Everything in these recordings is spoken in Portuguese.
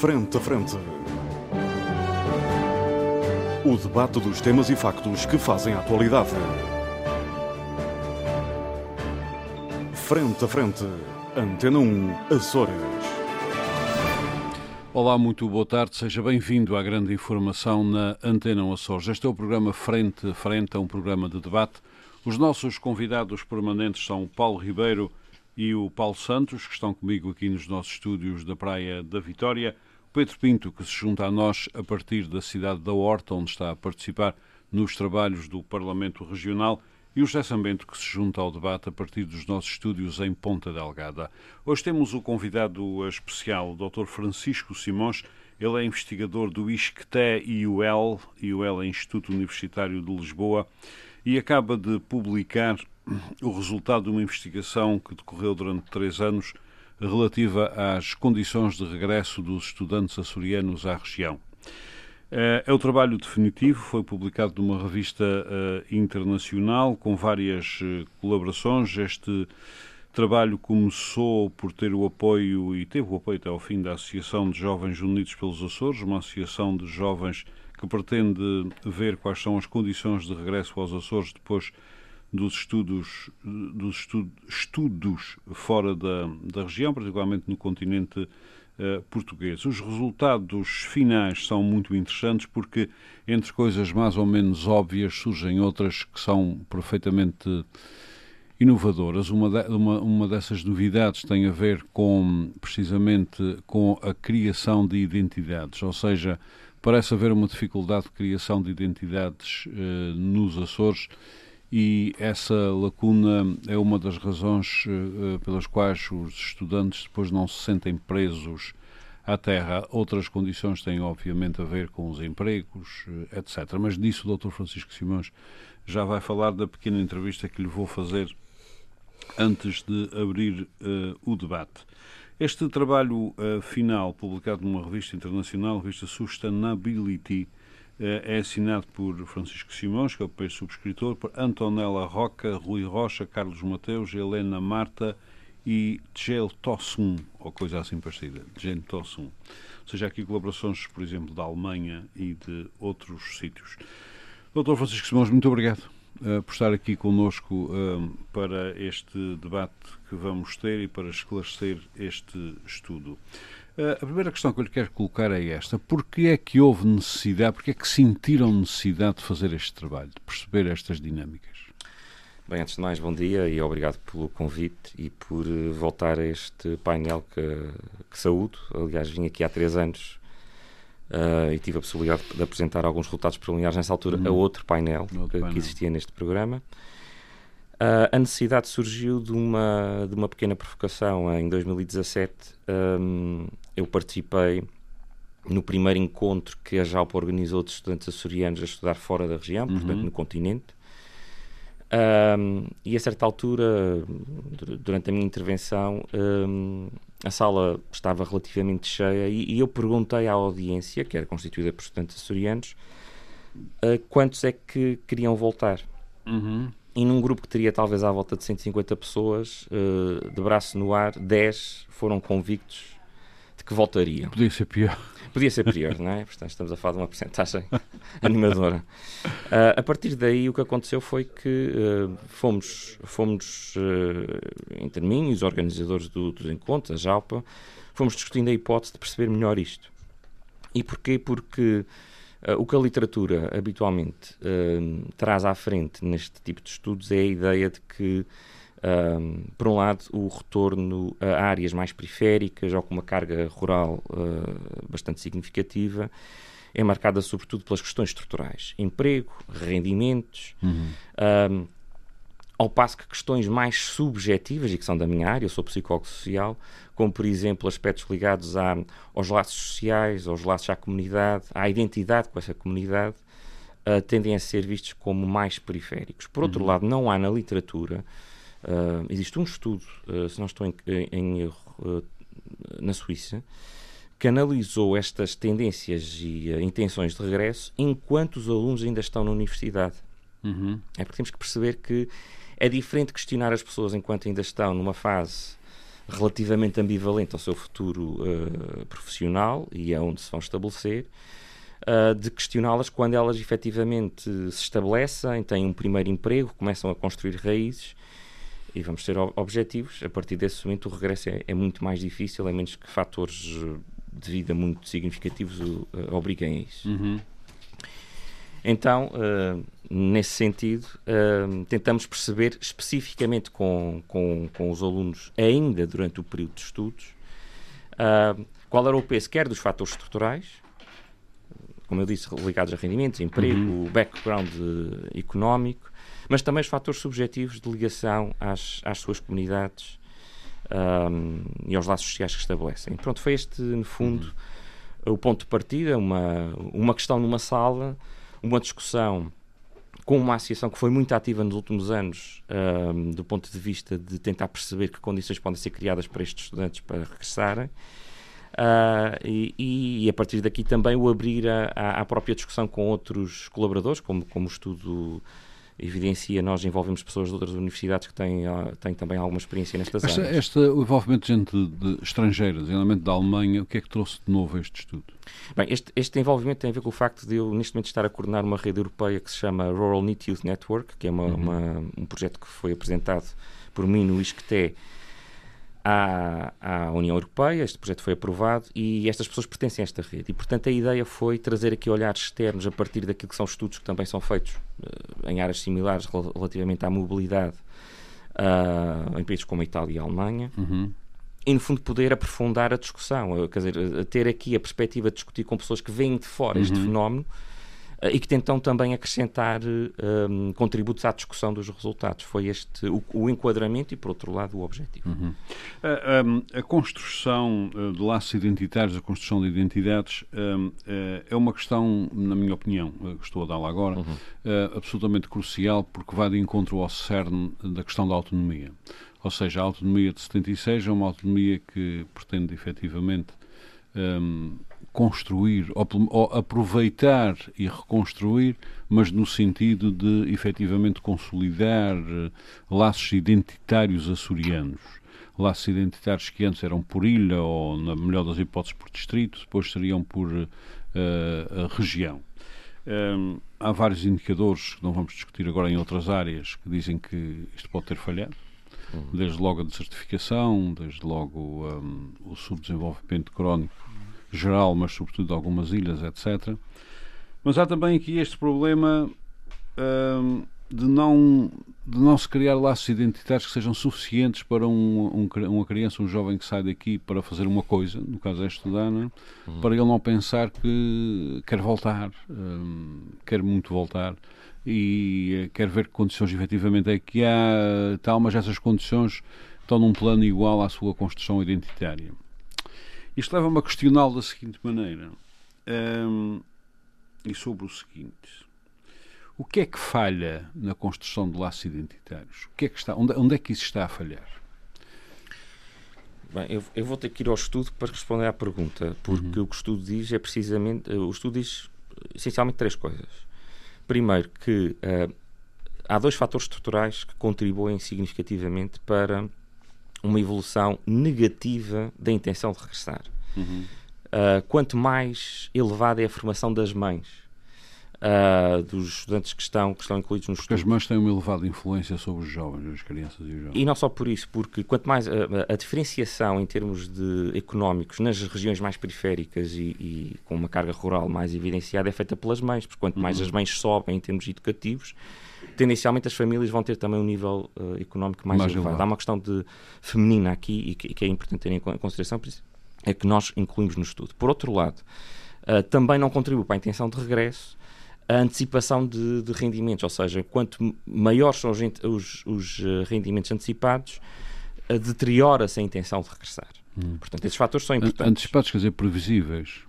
Frente a Frente. O debate dos temas e factos que fazem a atualidade. Frente a Frente. Antena 1, Açores. Olá, muito boa tarde. Seja bem-vindo à grande informação na Antena 1 Açores. Este é o programa Frente a Frente, é um programa de debate. Os nossos convidados permanentes são o Paulo Ribeiro e o Paulo Santos, que estão comigo aqui nos nossos estúdios da Praia da Vitória. Pedro Pinto, que se junta a nós a partir da cidade da Horta, onde está a participar nos trabalhos do Parlamento Regional. E o José Sambento, que se junta ao debate a partir dos nossos estúdios em Ponta Delgada. Hoje temos o convidado especial, o Dr. Francisco Simões. Ele é investigador do ISCTE IUL, IUL é Instituto Universitário de Lisboa, e acaba de publicar o resultado de uma investigação que decorreu durante três anos relativa às condições de regresso dos estudantes açorianos à região. Eh, é o trabalho definitivo, foi publicado numa revista uh, internacional com várias uh, colaborações. Este trabalho começou por ter o apoio, e teve o apoio até ao fim, da Associação de Jovens Unidos pelos Açores, uma associação de jovens que pretende ver quais são as condições de regresso aos Açores depois dos estudos, dos estudo, estudos fora da, da região, particularmente no continente uh, português. Os resultados finais são muito interessantes porque, entre coisas mais ou menos óbvias, surgem outras que são perfeitamente inovadoras. Uma, de, uma, uma dessas novidades tem a ver com, precisamente, com a criação de identidades, ou seja, parece haver uma dificuldade de criação de identidades uh, nos Açores e essa lacuna é uma das razões uh, pelas quais os estudantes depois não se sentem presos à terra. Outras condições têm, obviamente, a ver com os empregos, uh, etc. Mas disso o Dr. Francisco Simões já vai falar da pequena entrevista que lhe vou fazer antes de abrir uh, o debate. Este trabalho final, publicado numa revista internacional, a revista Sustainability, é assinado por Francisco Simões, que é o primeiro subscritor, por Antonella Roca, Rui Rocha, Carlos Mateus, Helena Marta e Tgel Tossum, ou coisa assim parecida, Tgel Tossum. Ou seja, aqui colaborações, por exemplo, da Alemanha e de outros sítios. Doutor Francisco Simões, muito obrigado uh, por estar aqui conosco uh, para este debate que vamos ter e para esclarecer este estudo. Eh, a primeira questão que eu lhe quero colocar é esta. Porquê é que houve necessidade, porquê é que sentiram necessidade de fazer este trabalho, de perceber estas dinâmicas? Bem, antes de mais, bom dia e obrigado pelo convite e por eh, voltar a este painel que, que saúdo. Aliás, vim aqui há três anos uh, e tive a possibilidade de apresentar alguns resultados preliminares nessa altura uhum. a outro painel, outro que, painel que existia neste programa. Uh, a necessidade surgiu de uma, de uma pequena provocação em 2017. Um, eu participei no primeiro encontro que a JALPA organizou de estudantes açorianos a estudar fora da região, uhum. portanto no continente. Um, e a certa altura, durante a minha intervenção, um, a sala estava relativamente cheia e, e, eu perguntei à audiência, que era constituída por estudantes açorianos, uh, quantos é que queriam voltar. Uhum e num grupo que teria talvez à volta de 150 pessoas, uh, de braço no ar, 10 foram convictos de que voltariam. Podia ser pior. Podia ser pior, não é? Portanto, estamos a falar de uma porcentagem animadora. Uh, a partir daí, o que aconteceu foi que uh, fomos, fomos entre mim e os organizadores do, dos encontros, a JALPA, fomos discutindo a hipótese de perceber melhor isto. E porquê? Porque Uh, o que a literatura habitualmente uh, traz à frente neste tipo de estudos é a ideia de que, uh, por um lado, o retorno a áreas mais periféricas ou com uma carga rural bastante significativa é marcada sobretudo pelas questões estruturais: emprego, rendimentos. Uhum. Ao passo que questões mais subjetivas, e que são da minha área, eu sou psicólogo social, como por exemplo aspectos ligados à, aos laços sociais, aos laços à comunidade, à identidade com essa comunidade, uh, tendem a ser vistos como mais periféricos. Por outro uhum. lado, não há na literatura, uh, existe um estudo, uh, se não estou em, em erro, na Suíça, que analisou estas tendências e intenções de regresso enquanto os alunos ainda estão na universidade. Uhum. É porque temos que perceber que é diferente questionar as pessoas enquanto ainda estão numa fase relativamente ambivalente ao seu futuro uh, profissional e é onde se vão estabelecer, uh, de questioná-las quando elas efetivamente se estabelecem, têm um primeiro emprego, começam a construir raízes e vamos ter objetivos. A partir desse momento, o regresso é, é muito mais difícil, a menos que fatores de vida muito significativos o, uh, obriguem a isso. Uhum. Então, uh, nesse sentido, uh, tentamos perceber especificamente com, com, com, os alunos, ainda durante o período de estudos, uh, qual era o peso, quer dos fatores estruturais, como eu disse, ligados a rendimentos, emprego, uhum. background económico, mas também os fatores subjetivos de ligação às, às suas comunidades um, e aos laços sociais que estabelecem. Pronto, foi este, no fundo, uhum. o ponto de partida, uma, uma questão numa sala uma discussão com uma associação que foi muito ativa nos últimos anos, um, do ponto de vista de tentar perceber que condições podem ser criadas para estes estudantes para regressarem. Uh, e, e, a partir daqui também o abrir à própria discussão com outros colaboradores, como, como o estudo evidencia, nós envolvemos pessoas de outras universidades que têm, ah, têm também alguma experiência nestas esta, áreas. Este o envolvimento de gente de, estrangeira, designadamente da Alemanha, o que é que trouxe de novo este estudo? Bem, este, este envolvimento tem a ver com o facto de eu, neste momento, estar a coordenar uma rede europeia que se chama Rural Need Youth Network, que é uma, uhum. uma, um projeto que foi apresentado por mim no ISCTE à, à União Europeia, este projeto foi aprovado e estas pessoas pertencem a esta rede. E, portanto, a ideia foi trazer aqui olhares externos a partir daquilo que são estudos que também são feitos uh, em áreas similares relativamente à mobilidade uh, em países como a Itália e a Alemanha. Uhum. E, no fundo, poder aprofundar a discussão, uh, quer dizer, ter aqui a perspectiva de discutir com pessoas que vêm de fora uhum. este fenómeno eh, e que tentam também acrescentar um, ehm, contributos à discussão dos resultados. Foi este o, o enquadramento e, por outro lado, o objetivo. Uhum. A, a, ehm, a, construção eh, de laços identitários, a construção de identidades, um, ehm, é uma questão, na minha opinião, que estou a dá-la agora, uhum. absolutamente crucial porque vai de encontro ao cerne da questão da autonomia. Ou seja, a autonomia de 76 é uma autonomia que pretende efetivamente um, construir, ou, ou, aproveitar e reconstruir, mas no sentido de efetivamente consolidar uh, laços identitários açorianos. Laços identitários que antes eram por ilha ou, na melhor das hipóteses, por distrito, depois seriam por uh, região. Um, há vários indicadores que não vamos discutir agora em outras áreas que dizem que isto pode ter falhado. Uhum. Desde logo a desertificação, desde logo um, o subdesenvolvimento crónico geral, mas sobretudo de algumas ilhas, etc. Mas há também aqui este problema hum, de, não, de não se criar laços identitários que sejam suficientes para um, um, uma criança, um jovem que sai daqui para fazer uma coisa, no caso é estudar, é? Uhum. para ele não pensar que quer voltar, hum, quer muito voltar e eh, quer ver que condições efetivamente é que há tal, mas essas condições estão num plano igual à sua construção identitária. Isto leva-me a questioná-lo da seguinte maneira. Um, e sobre o seguinte. O que é que falha na construção de laços identitários? O que é que está, onde, onde é que isso está a falhar? Bem, eu, eu, vou ter que ir ao estudo para responder à pergunta, porque uhum. o que o estudo diz é precisamente. O estudo diz essencialmente três coisas. Primeiro, que uh, há dois fatores estruturais que contribuem significativamente para uma evolução negativa da intenção de regressar. Uhum. Uh, quanto mais elevada é a formação das mães, uh, dos estudantes que estão, que estão incluídos nos estudos. as mães têm uma elevada influência sobre os jovens, as crianças e os jovens. E não só por isso, porque quanto mais a, a diferenciação em termos de económicos nas regiões mais periféricas e, e, com uma carga rural mais evidenciada é feita pelas mães, porque quanto mais uhum. as mães sobem em termos educativos, tendencialmente as famílias vão ter também um nível uh, económico mais, mais elevado. elevado. Há uma questão de feminina aqui e que, que, é importante ter em consideração, por isso é que nós incluímos no estudo. Por outro lado, uh, também não contribui para a intenção de regresso a antecipação de, de rendimentos, ou seja, quanto maiores são os, os, uh, rendimentos antecipados, deteriora-se a intenção de regressar. Hum. Portanto, esses fatores são importantes. Antecipados quer dizer previsíveis?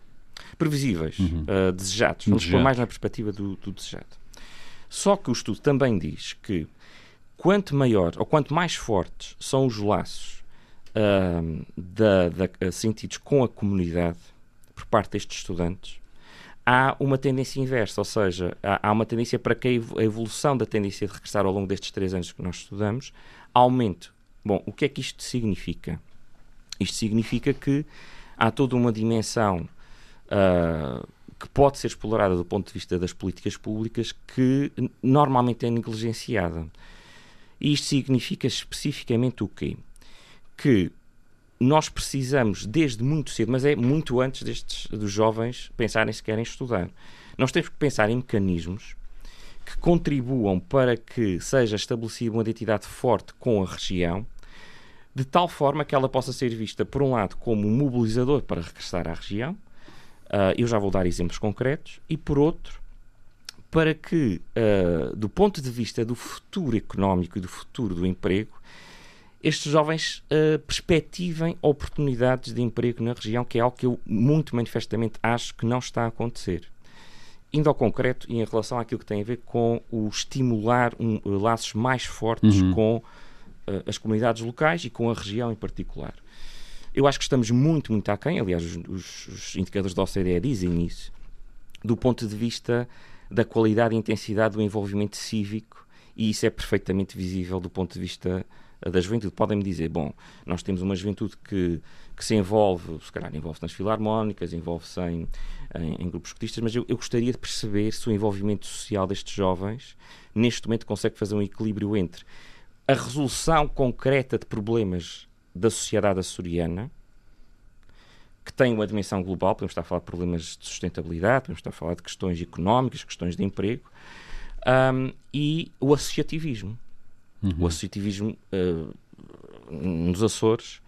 Previsíveis, uhum. desejados. Vamos pôr mais na perspectiva do, do desejado. Só que o estudo também diz que quanto maior ou quanto mais fortes são os laços uh, da, da, sentidos com a comunidade por parte destes estudantes, há uma tendência inversa, ou seja, há, há uma tendência para que a evolução da tendência de regressar ao longo destes três anos que nós estudamos aumente. Bom, o que é que isto significa? Isto significa que há toda uma dimensão uh, que pode ser explorada do ponto de vista das políticas públicas que normalmente é negligenciada. Isto significa especificamente o quê? Que nós precisamos, desde muito cedo, mas é muito antes destes, dos jovens pensarem se querem estudar, nós temos que pensar em mecanismos que contribuam para que seja estabelecida uma identidade forte com a região, de tal forma que ela possa ser vista, por um lado, como um mobilizador para regressar à região, uh, eu já vou dar exemplos concretos, e por outro, para que, uh, do ponto de vista do futuro económico e do futuro do emprego, estes jovens uh, perspectivem oportunidades de emprego na região, que é algo que eu muito manifestamente acho que não está a acontecer. Indo ao concreto e em relação àquilo que tem a ver com o estimular um, laços mais fortes uhum. com uh, as comunidades locais e com a região em particular. Eu acho que estamos muito, muito aquém, aliás, os, os indicadores da OCDE dizem isso, do ponto de vista da qualidade e intensidade do envolvimento cívico, e isso é perfeitamente visível do ponto de vista da juventude. Podem-me dizer, bom, nós temos uma juventude que, que se envolve, se calhar envolve-se nas filarmónicas, envolve-se em, em, em, grupos escotistas, mas eu, eu, gostaria de perceber se o envolvimento social destes jovens, neste momento, consegue fazer um equilíbrio entre a resolução concreta de problemas da sociedade açoriana, que tem uma dimensão global, podemos estar a falar de problemas de sustentabilidade, podemos estar a falar de questões económicas, questões de emprego, um, e o associativismo. Uhum. O associativismo uh, nos Açores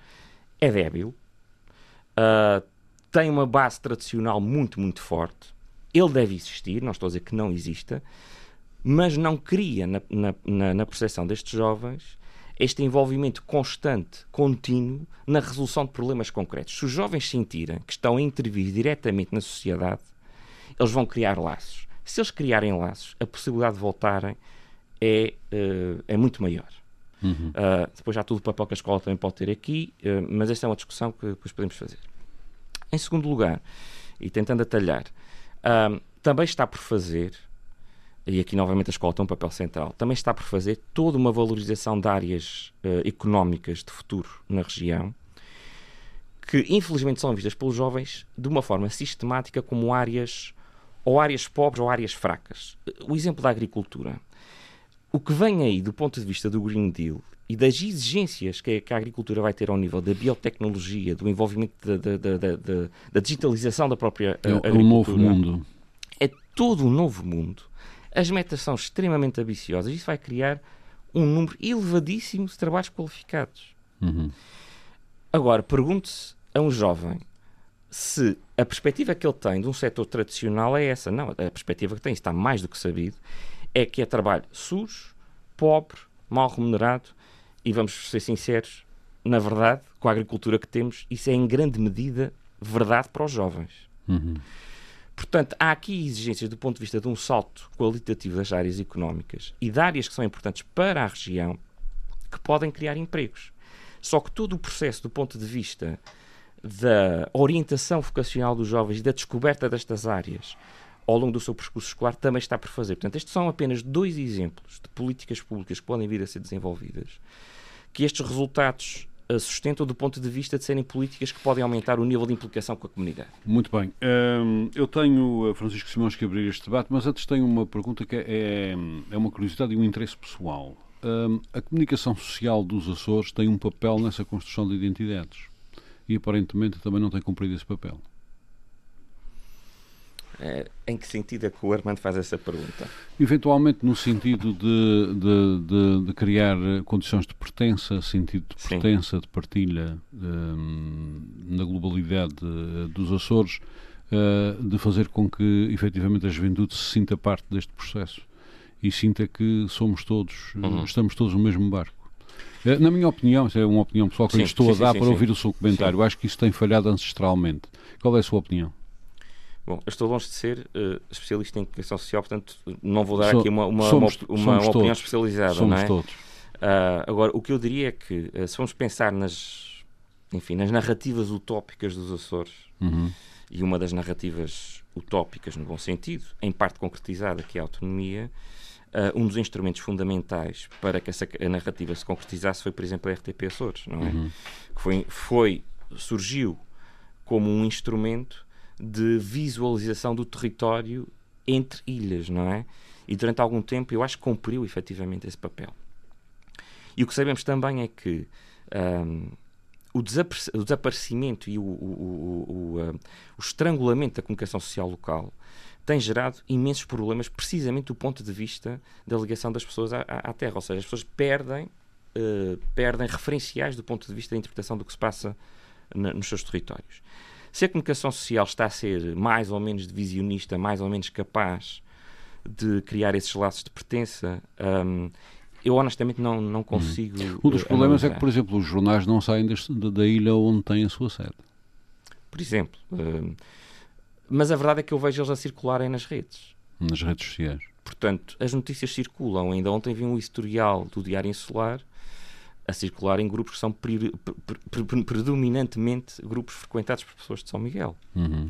é débil, uh, tem uma base tradicional muito, muito forte. Ele deve existir, não estou a dizer que não exista, mas não cria na, na, na percepção destes jovens este envolvimento constante, contínuo, na resolução de problemas concretos. Se os jovens sentirem que estão a intervir diretamente na sociedade, eles vão criar laços. Se eles criarem laços, a possibilidade de voltarem é, uh, é muito maior. Uhum. Uh, depois já tudo o papel que a escola também pode ter aqui, uh, mas esta é uma discussão que depois podemos fazer. Em segundo lugar, e tentando atalhar, também está por fazer, e aqui novamente a escola tem um papel central, também está por fazer toda uma valorização de áreas económicas de futuro na região, que infelizmente são vistas pelos jovens de uma forma sistemática como áreas ou áreas pobres ou áreas fracas. O exemplo da agricultura o que vem aí do ponto de vista do Green Deal e das exigências que a, agricultura vai ter ao nível da biotecnologia, do envolvimento da, da, da, da digitalização da própria é, agricultura. É um novo mundo. É todo um novo mundo. As metas são extremamente ambiciosas. Isso vai criar um número elevadíssimo de trabalhos qualificados. Uhum. Agora, pergunte-se a um jovem se a perspectiva que ele tem de um setor tradicional é essa. Não, a perspectiva que tem está mais do que sabido é que é trabalho sujo, pobre, mal remunerado e vamos ser sinceros, na verdade, com a agricultura que temos, isso é em grande medida verdade para os jovens. Uhum. Portanto, há aqui exigências do ponto de vista de um salto qualitativo das áreas económicas e de áreas que são importantes para a região que podem criar empregos. Só que todo o processo do ponto de vista da orientação vocacional dos jovens e da descoberta destas áreas ao longo do seu percurso escolar também está por fazer. Portanto, estes são apenas dois exemplos de políticas públicas que podem vir a ser desenvolvidas, que estes resultados sustentam do ponto de vista de serem políticas que podem aumentar o nível de implicação com a comunidade. Muito bem. Um, eu tenho, Francisco Simões, que abrir este debate, mas antes tenho uma pergunta que é, é uma curiosidade e um interesse pessoal. Um, a comunicação social dos Açores tem um papel nessa construção de identidades e aparentemente também não tem cumprido esse papel. Eh, em que sentido é que o Armando faz essa pergunta? Eventualmente no sentido de, de, de, de criar condições de pertença, sentido de pertença, Sim. de partilha um, na globalidade dos Açores, uh, de fazer com que efetivamente a juventude se sinta parte deste processo e sinta que somos todos, uhum. estamos todos no mesmo barco. Na minha opinião, isso é uma opinião pessoal que sim, eu estou sim, a dar sim, para ouvir o seu comentário, acho que isso tem falhado ancestralmente. Qual é a sua opinião? Bom, eu estou longe de ser uh, especialista em comunicação social, portanto não vou dar so, aqui uma, uma, somos, uma, uma, opinião especializada. Somos não é? todos. Uh, agora, o que eu diria é que, uh, se vamos pensar nas, enfim, nas narrativas utópicas dos Açores, uhum. e uma das narrativas utópicas, no bom sentido, em parte concretizada, que é a autonomia, um dos instrumentos fundamentais para que essa narrativa se concretizasse foi, por exemplo, a RTP Açores, não é? Uhum. Que foi, foi surgiu como um instrumento de visualização do território entre ilhas, não é? E durante algum tempo eu acho que cumpriu efetivamente esse papel. E o que sabemos também é que um, o, o, desaparecimento e o, o, o, estrangulamento da comunicação social local tem gerado imensos problemas, precisamente do ponto de vista da ligação das pessoas à, à terra. Ou seja, as pessoas perdem, uh, perdem referenciais do ponto de vista da interpretação do que se passa na, nos seus territórios. Se a comunicação social está a ser mais ou menos divisionista, mais ou menos capaz de criar esses laços de pertença, um, eu honestamente não, não consigo. Um dos problemas analisar. é que, por exemplo, os jornais não saem deste, da ilha onde têm a sua sede. Por exemplo. Um, mas a verdade é que eu vejo eles a circularem nas redes. Nas redes sociais. Portanto, as notícias circulam. Ainda ontem vi um historial do Diário Insular a circular em grupos que são pre, pre, pre, predominantemente grupos frequentados por pessoas de São Miguel. Uhum.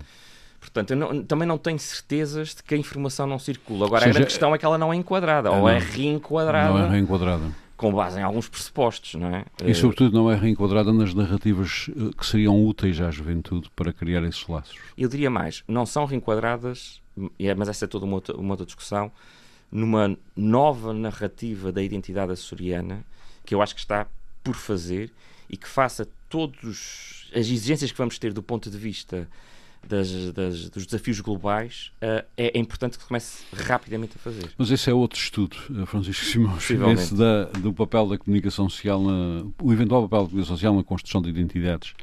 Portanto, eu não, também não tenho certezas de que a informação não circula. Agora, seja, a grande questão é que ela não é enquadrada, é, ou é não, é reenquadrada. Não é reenquadrada com base em alguns pressupostos, não é? E, sobretudo, não é reenquadrada nas narrativas eh, que seriam úteis à juventude para criar esses laços. Eu diria mais, não são reenquadradas, é, mas essa é toda uma outra, uma outra discussão, numa nova narrativa da identidade açoriana que eu acho que está por fazer e que faça todas as exigências que vamos ter do ponto de vista das, das, dos desafios globais, uh, é, é, importante que comece rapidamente a fazer. Mas esse é outro estudo, eh, Francisco Simões, esse da, do papel da comunicação social, na, o eventual papel da comunicação social na construção de identidades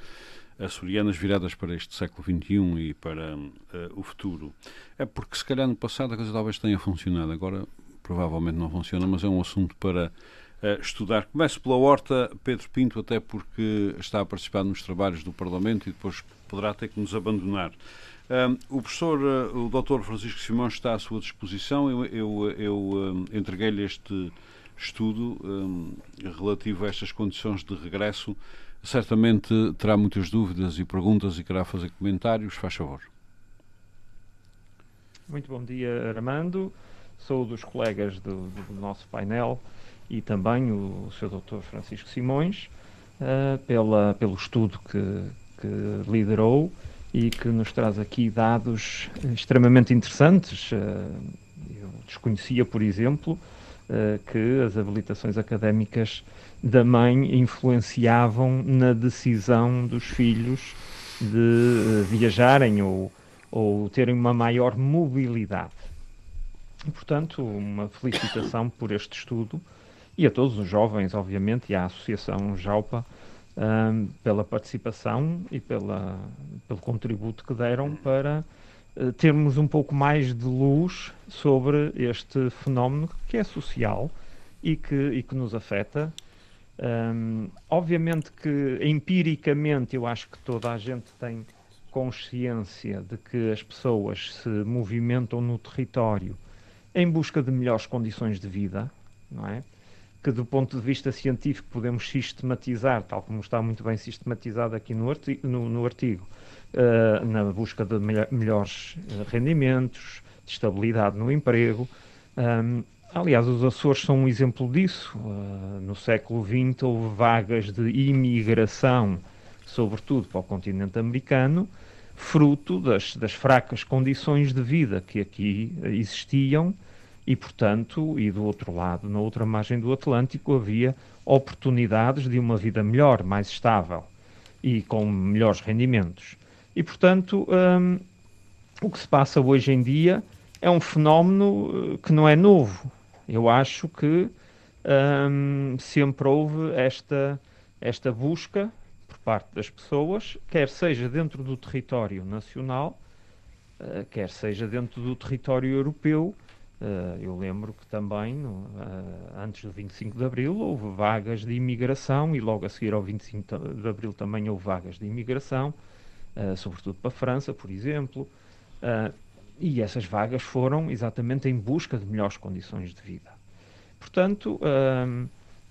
açorianas viradas para este século XXI e para uh, o futuro. É porque se calhar no passado a coisa talvez tenha funcionado, agora provavelmente não funciona, mas é um assunto para uh, estudar. Começo pela Horta, Pedro Pinto, até porque está a participar nos trabalhos do Parlamento e depois poderá ter que nos abandonar. O professor, uh, o doutor Francisco Simões está à sua disposição. Eu, eu, eu entreguei-lhe este estudo relativo a estas condições de regresso. Certamente terá muitas dúvidas e perguntas e querá fazer comentários. Faz favor. Muito bom dia, Armando. Sou dos colegas do, do nosso painel e também o, o Sr. Dr. Francisco Simões uh, pela, pelo estudo que, que liderou e que nos traz aqui dados extremamente interessantes. Eh, eu desconhecia, por exemplo, eh, que as habilitações académicas da mãe influenciavam na decisão dos filhos de viajarem ou, ou terem uma maior mobilidade. E, portanto, uma felicitação por este estudo e a todos os jovens, obviamente, e à Associação JAUPA um, pela participação e pela, pelo contributo que deram para uh, termos um pouco mais de luz sobre este fenómeno que é social e que, e que nos afeta. Um, obviamente que empiricamente eu acho que toda a gente tem consciência de que as pessoas se movimentam no território em busca de melhores condições de vida, não é? Que do ponto de vista científico podemos sistematizar, tal como está muito bem sistematizado aqui no artigo, no, no artigo uh, na busca de melhores eh, rendimentos, de estabilidade no emprego. Um, aliás, os Açores são um exemplo disso. Uh, no século XX houve vagas de imigração, sobretudo para o continente americano, fruto das, das fracas condições de vida que aqui existiam e, portanto, e do outro lado, na outra margem do Atlântico, havia oportunidades de uma vida melhor, mais estável e com melhores rendimentos. E, portanto, hum, o que se passa hoje em dia é um fenómeno eh, que não é novo. Eu acho que hum, sempre houve esta, esta busca por parte das pessoas, quer seja dentro do território nacional, uh, quer seja dentro do território europeu, Uh, eu lembro que também, uh, antes do 25 de Abril, houve vagas de imigração e logo a seguir ao 25 de Abril também houve vagas de imigração, uh, sobretudo para a França, por exemplo. e essas vagas foram exatamente em busca de melhores condições de vida. Portanto,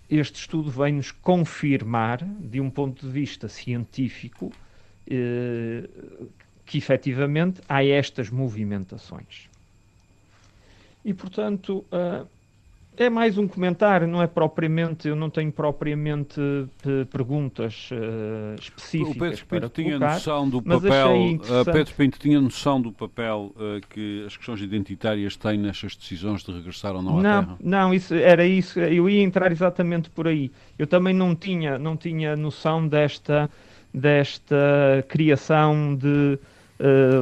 este estudo vem-nos confirmar, de um ponto de vista científico, que efetivamente há estas movimentações. E, portanto, uh, É mais um comentário, não é propriamente, eu não tenho propriamente uh, perguntas uh, específicas. O Pedro Pinto tinha noção do papel, uh, Pedro Pinto tinha noção do papel uh, que as questões identitárias têm nestas decisões de regressar ou não à não, Terra? Não, isso, era isso, eu ia entrar exatamente por aí. Eu também não tinha, não tinha noção desta, desta criação de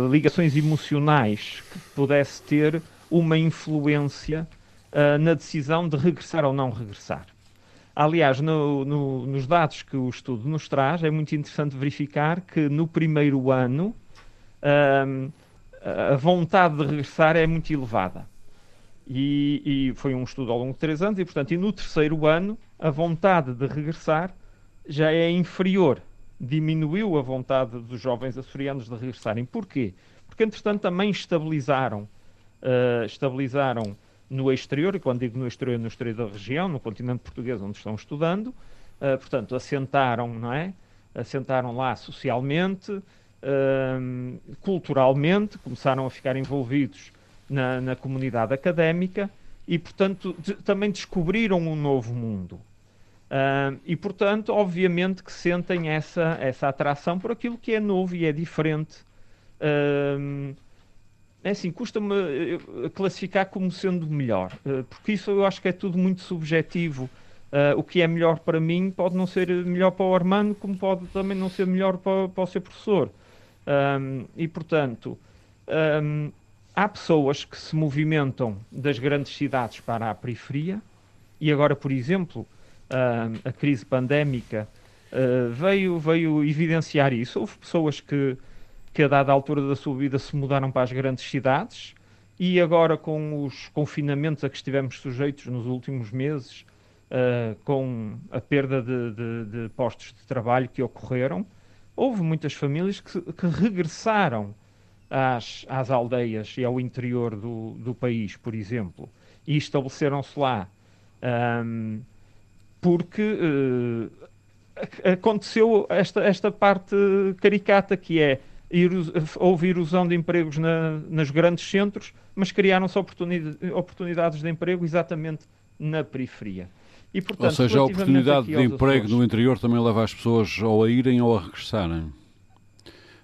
ligações emocionais que pudesse ter uma influência uh, na decisão de regressar ou não regressar. Aliás, no, no, nos dados que o estudo nos traz, é muito interessante verificar que no primeiro ano uh, a vontade de regressar é muito elevada. E, e, foi um estudo ao longo de três anos, e portanto, e no terceiro ano, a vontade de regressar já é inferior. Diminuiu a vontade dos jovens açorianos de regressarem. Porquê? Porque, entretanto, também estabilizaram, uh, estabilizaram no exterior, e quando digo no exterior, no exterior da região, no continente português onde estão estudando, uh, portanto, assentaram, não é? Assentaram lá socialmente, uh, culturalmente, começaram a ficar envolvidos na, na comunidade académica e, portanto, de, também descobriram um novo mundo. Uh, e, portanto, obviamente que sentem essa, essa atração por aquilo que é novo e é diferente. Uh, é assim, custa-me eh, classificar como sendo melhor, eh, porque isso eu acho que é tudo muito subjetivo. Uh, o que é melhor para mim pode não ser melhor para o Armando, como pode também não ser melhor para, para o seu professor. Um, e, portanto, um, há pessoas que se movimentam das grandes cidades para a periferia, e agora, por exemplo, a crise pandémica uh, veio, veio evidenciar isso. Houve pessoas que que a dada altura da sua vida se mudaram para as grandes cidades e agora com os confinamentos a que estivemos sujeitos nos últimos meses, uh, com a perda de, de, de, postos de trabalho que ocorreram, houve muitas famílias que, que regressaram às, às, aldeias e ao interior do, do país, por exemplo, e estabeleceram-se lá. Um, porque uh, aconteceu esta, esta parte caricata que é houve erosão de empregos na, nos grandes centros, mas criaram-se oportunidades de emprego exatamente na periferia. E, portanto, ou seja, a oportunidade de emprego Açores, no interior também leva as pessoas ou a irem ou a regressarem.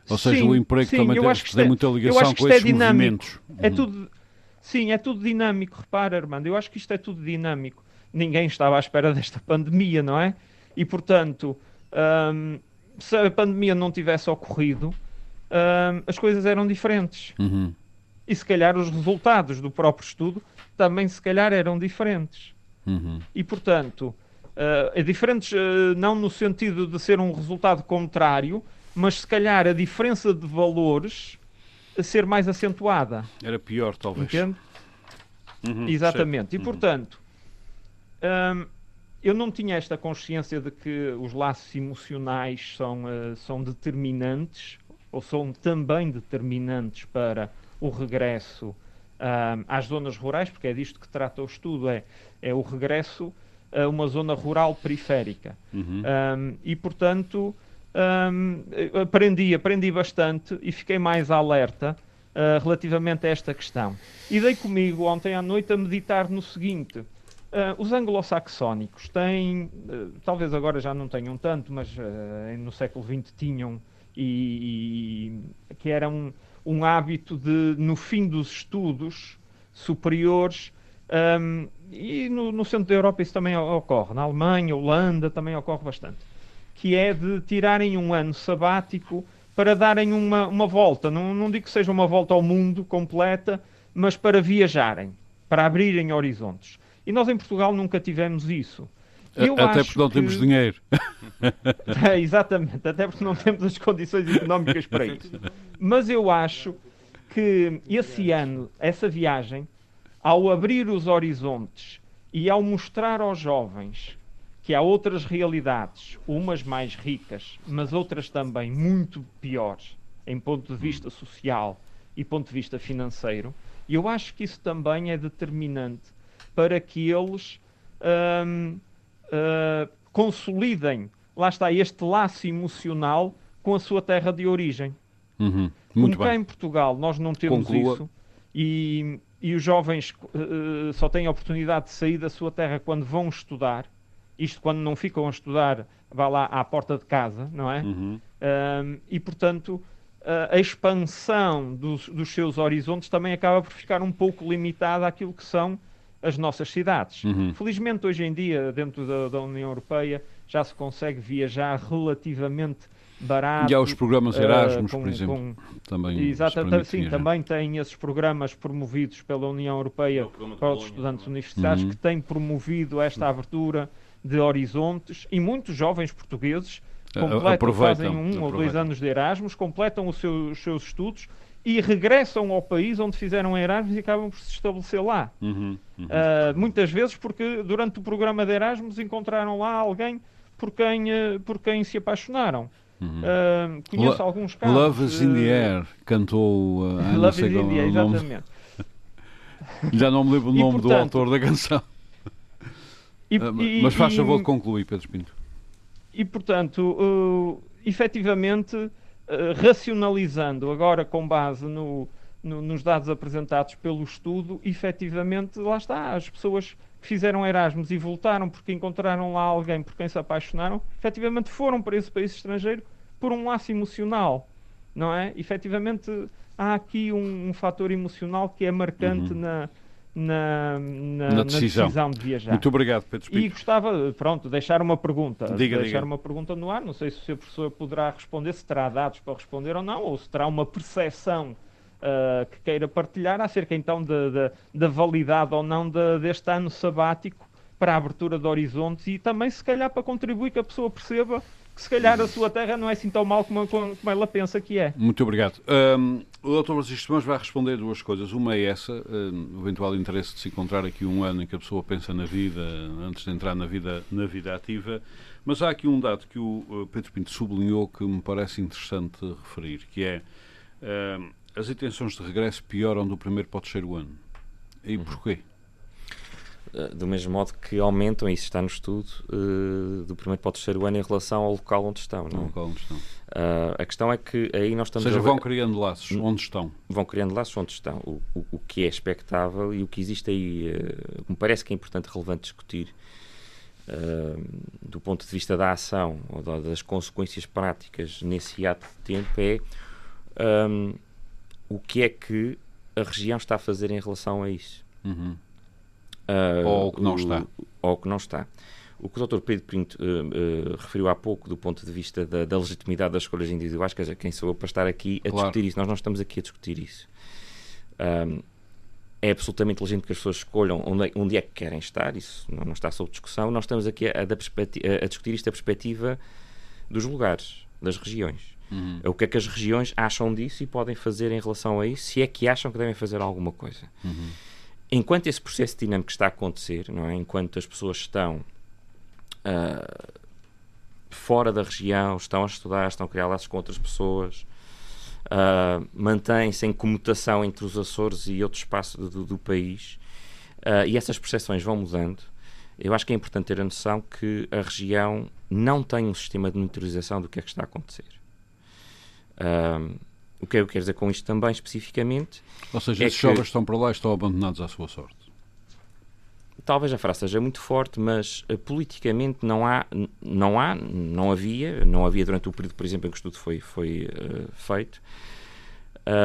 Ou seja, sim, o emprego sim, também tem, tem é, muita ligação com esses é movimentos. É tudo, sim, é tudo dinâmico. Repara, Armando, eu acho que isto é tudo dinâmico. Ninguém estava à espera desta pandemia, não é? E, portanto, hum, se a pandemia não tivesse ocorrido, uh, as coisas eram diferentes. Uhum. E se calhar os resultados do próprio estudo também se calhar eram diferentes. Uhum. E portanto, uh, é diferentes uh, não no sentido de ser um resultado contrário, mas se calhar a diferença de valores a ser mais acentuada. Era pior, talvez. Entende? Uhum, Exatamente. Certo. E portanto, um, eu não tinha esta consciência de que os laços emocionais são, uh, são determinantes ou são também determinantes para o regresso um, às zonas rurais, porque é disto que trata o estudo, é, é o regresso a uma zona rural periférica. Uhum. Um, e, portanto, um, aprendi, aprendi bastante e fiquei mais alerta uh, relativamente a esta questão. E dei comigo ontem à noite a meditar no seguinte. Uh, os anglo-saxónicos têm, uh, talvez agora já não tenham tanto, mas no século XX tinham e, e que era um, um hábito de, no fim dos estudos superiores, um, e no, no, centro da Europa isso também ocorre, na Alemanha, Holanda também ocorre bastante, que é de tirarem um ano sabático para darem uma, uma volta, não, não digo que seja uma volta ao mundo completa, mas para viajarem, para abrirem horizontes. E nós em Portugal nunca tivemos isso. Eu até porque não que... temos dinheiro. É, exatamente, até porque não temos as condições económicas para isso. Mas eu acho que esse ano, essa viagem, ao abrir os horizontes e ao mostrar aos jovens que há outras realidades, umas mais ricas, mas outras também muito piores, em ponto de vista social e ponto de vista financeiro, eu acho que isso também é determinante para que eles hum, uh, consolidem, lá está, este laço emocional com a sua terra de origem. Uhum. Muito Como cá em Portugal nós não temos Conclua. isso, e, e os jovens uh, só têm a oportunidade de sair da sua terra quando vão estudar, isto quando não ficam a estudar, vá lá à porta de casa, não é? Uhum. e portanto, a expansão dos, dos, seus horizontes também acaba por ficar um pouco limitada àquilo que são as nossas cidades. Uhum. Felizmente, hoje em dia, dentro da, da União Europeia, já se consegue viajar relativamente barato. E há os programas eh, Erasmus, uh, com, por exemplo. Com, também exatamente, sim, também tem esses programas promovidos pela União Europeia para os estudantes também. universitários uhum. que têm promovido esta abertura de horizontes e muitos jovens portugueses completam, fazem um ou dois anos de Erasmus, completam os seus, os seus estudos e regressam ao país onde fizeram Erasmus e acabam por se estabelecer lá. Uhum, uhum. Uh, muitas vezes porque durante o programa de Erasmus encontraram lá alguém por quem, uh, por quem se apaixonaram. Uhum. Uh, conheço Lo alguns casos. Love is in the Air cantou uh, Love is in the Air, exatamente. Já não me lembro o nome portanto, do autor da canção. E, mas faz favor de concluir, Pedro Pinto. E portanto, uh, efetivamente, racionalizando agora com base no, no, nos dados apresentados pelo estudo, efetivamente, lá está, as pessoas que fizeram Erasmus e voltaram porque encontraram lá alguém por quem se apaixonaram, efetivamente foram para esse país estrangeiro por um laço emocional, não é? Efetivamente há aqui um, um fator emocional que é marcante uhum. na, na, na, na, decisão. na, decisão. de viajar. Muito obrigado, Pedro Pinto. E gostava, pronto, deixar uma pergunta. Diga, deixar diga. uma pergunta no ar. Não sei se o Sr. Professor poderá responder, se terá dados para responder ou não, ou se terá uma percepção uh, que queira partilhar acerca então da validade ou não de, deste ano sabático para a abertura de horizontes e também se calhar para contribuir que a pessoa perceba se calhar a sua terra não é assim tão mal como, como ela pensa que é. Muito obrigado. Um, o Dr. Francisco Simões vai responder duas coisas. Uma é essa, um, o eventual interesse de se encontrar aqui um ano em que a pessoa pensa na vida, antes de entrar na vida, na vida ativa. Mas há aqui um dado que o Pedro Pinto sublinhou que me parece interessante referir, que é um, as intenções de regresso pioram do primeiro para o terceiro ano. E uhum. porquê? Eh, do mesmo modo que aumentam, isso está no estudo, uh, do primeiro para o terceiro ano em relação ao local onde estão. Não? É? local onde estão. Uh, a questão é que aí nós estamos. Ou seja, vão criando laços onde estão. Vão criando laços onde estão. O, o, o que é expectável e o que existe aí, uh, me parece que é importante, relevante discutir, do ponto de vista da ação ou da, das consequências práticas nesse ato de tempo, é. Um, o que é que a região está a fazer em relação a isso. Uhum. Uh, ou o que não está. Ou o que não está. O que o Dr. Pedro Pinto uh, uh, referiu há pouco, do ponto de vista da, da, legitimidade das escolhas individuais, quer dizer, quem sou eu para estar aqui a claro. discutir isso? Nós não estamos aqui a discutir isso. Um, é absolutamente legítimo que as pessoas escolham onde é, onde é que querem estar, isso não, não, está sob discussão. Nós estamos aqui a, a, a discutir isto da perspectiva dos lugares, das regiões. Uhum. O que é que as regiões acham disso e podem fazer em relação a isso, se é que acham que devem fazer alguma coisa. Uhum. Enquanto esse processo dinâmico está a acontecer, não é? enquanto as pessoas estão uh, fora da região, estão a estudar, estão a criar laços com outras pessoas, uh, mantêm-se em comutação entre os Açores e outros espaços do, do país, uh, e essas percepções vão mudando, eu acho que é importante ter a noção que a região não tem um sistema de monitorização do que é que está a acontecer. Um, o que eu quero dizer com isto também, especificamente... Ou seja, é esses que... jovens estão para lá e estão abandonados à sua sorte. Talvez a frase seja muito forte, mas uh, politicamente não há, não há, não havia, não havia durante o período, por exemplo, em que o estudo foi, foi uh, feito,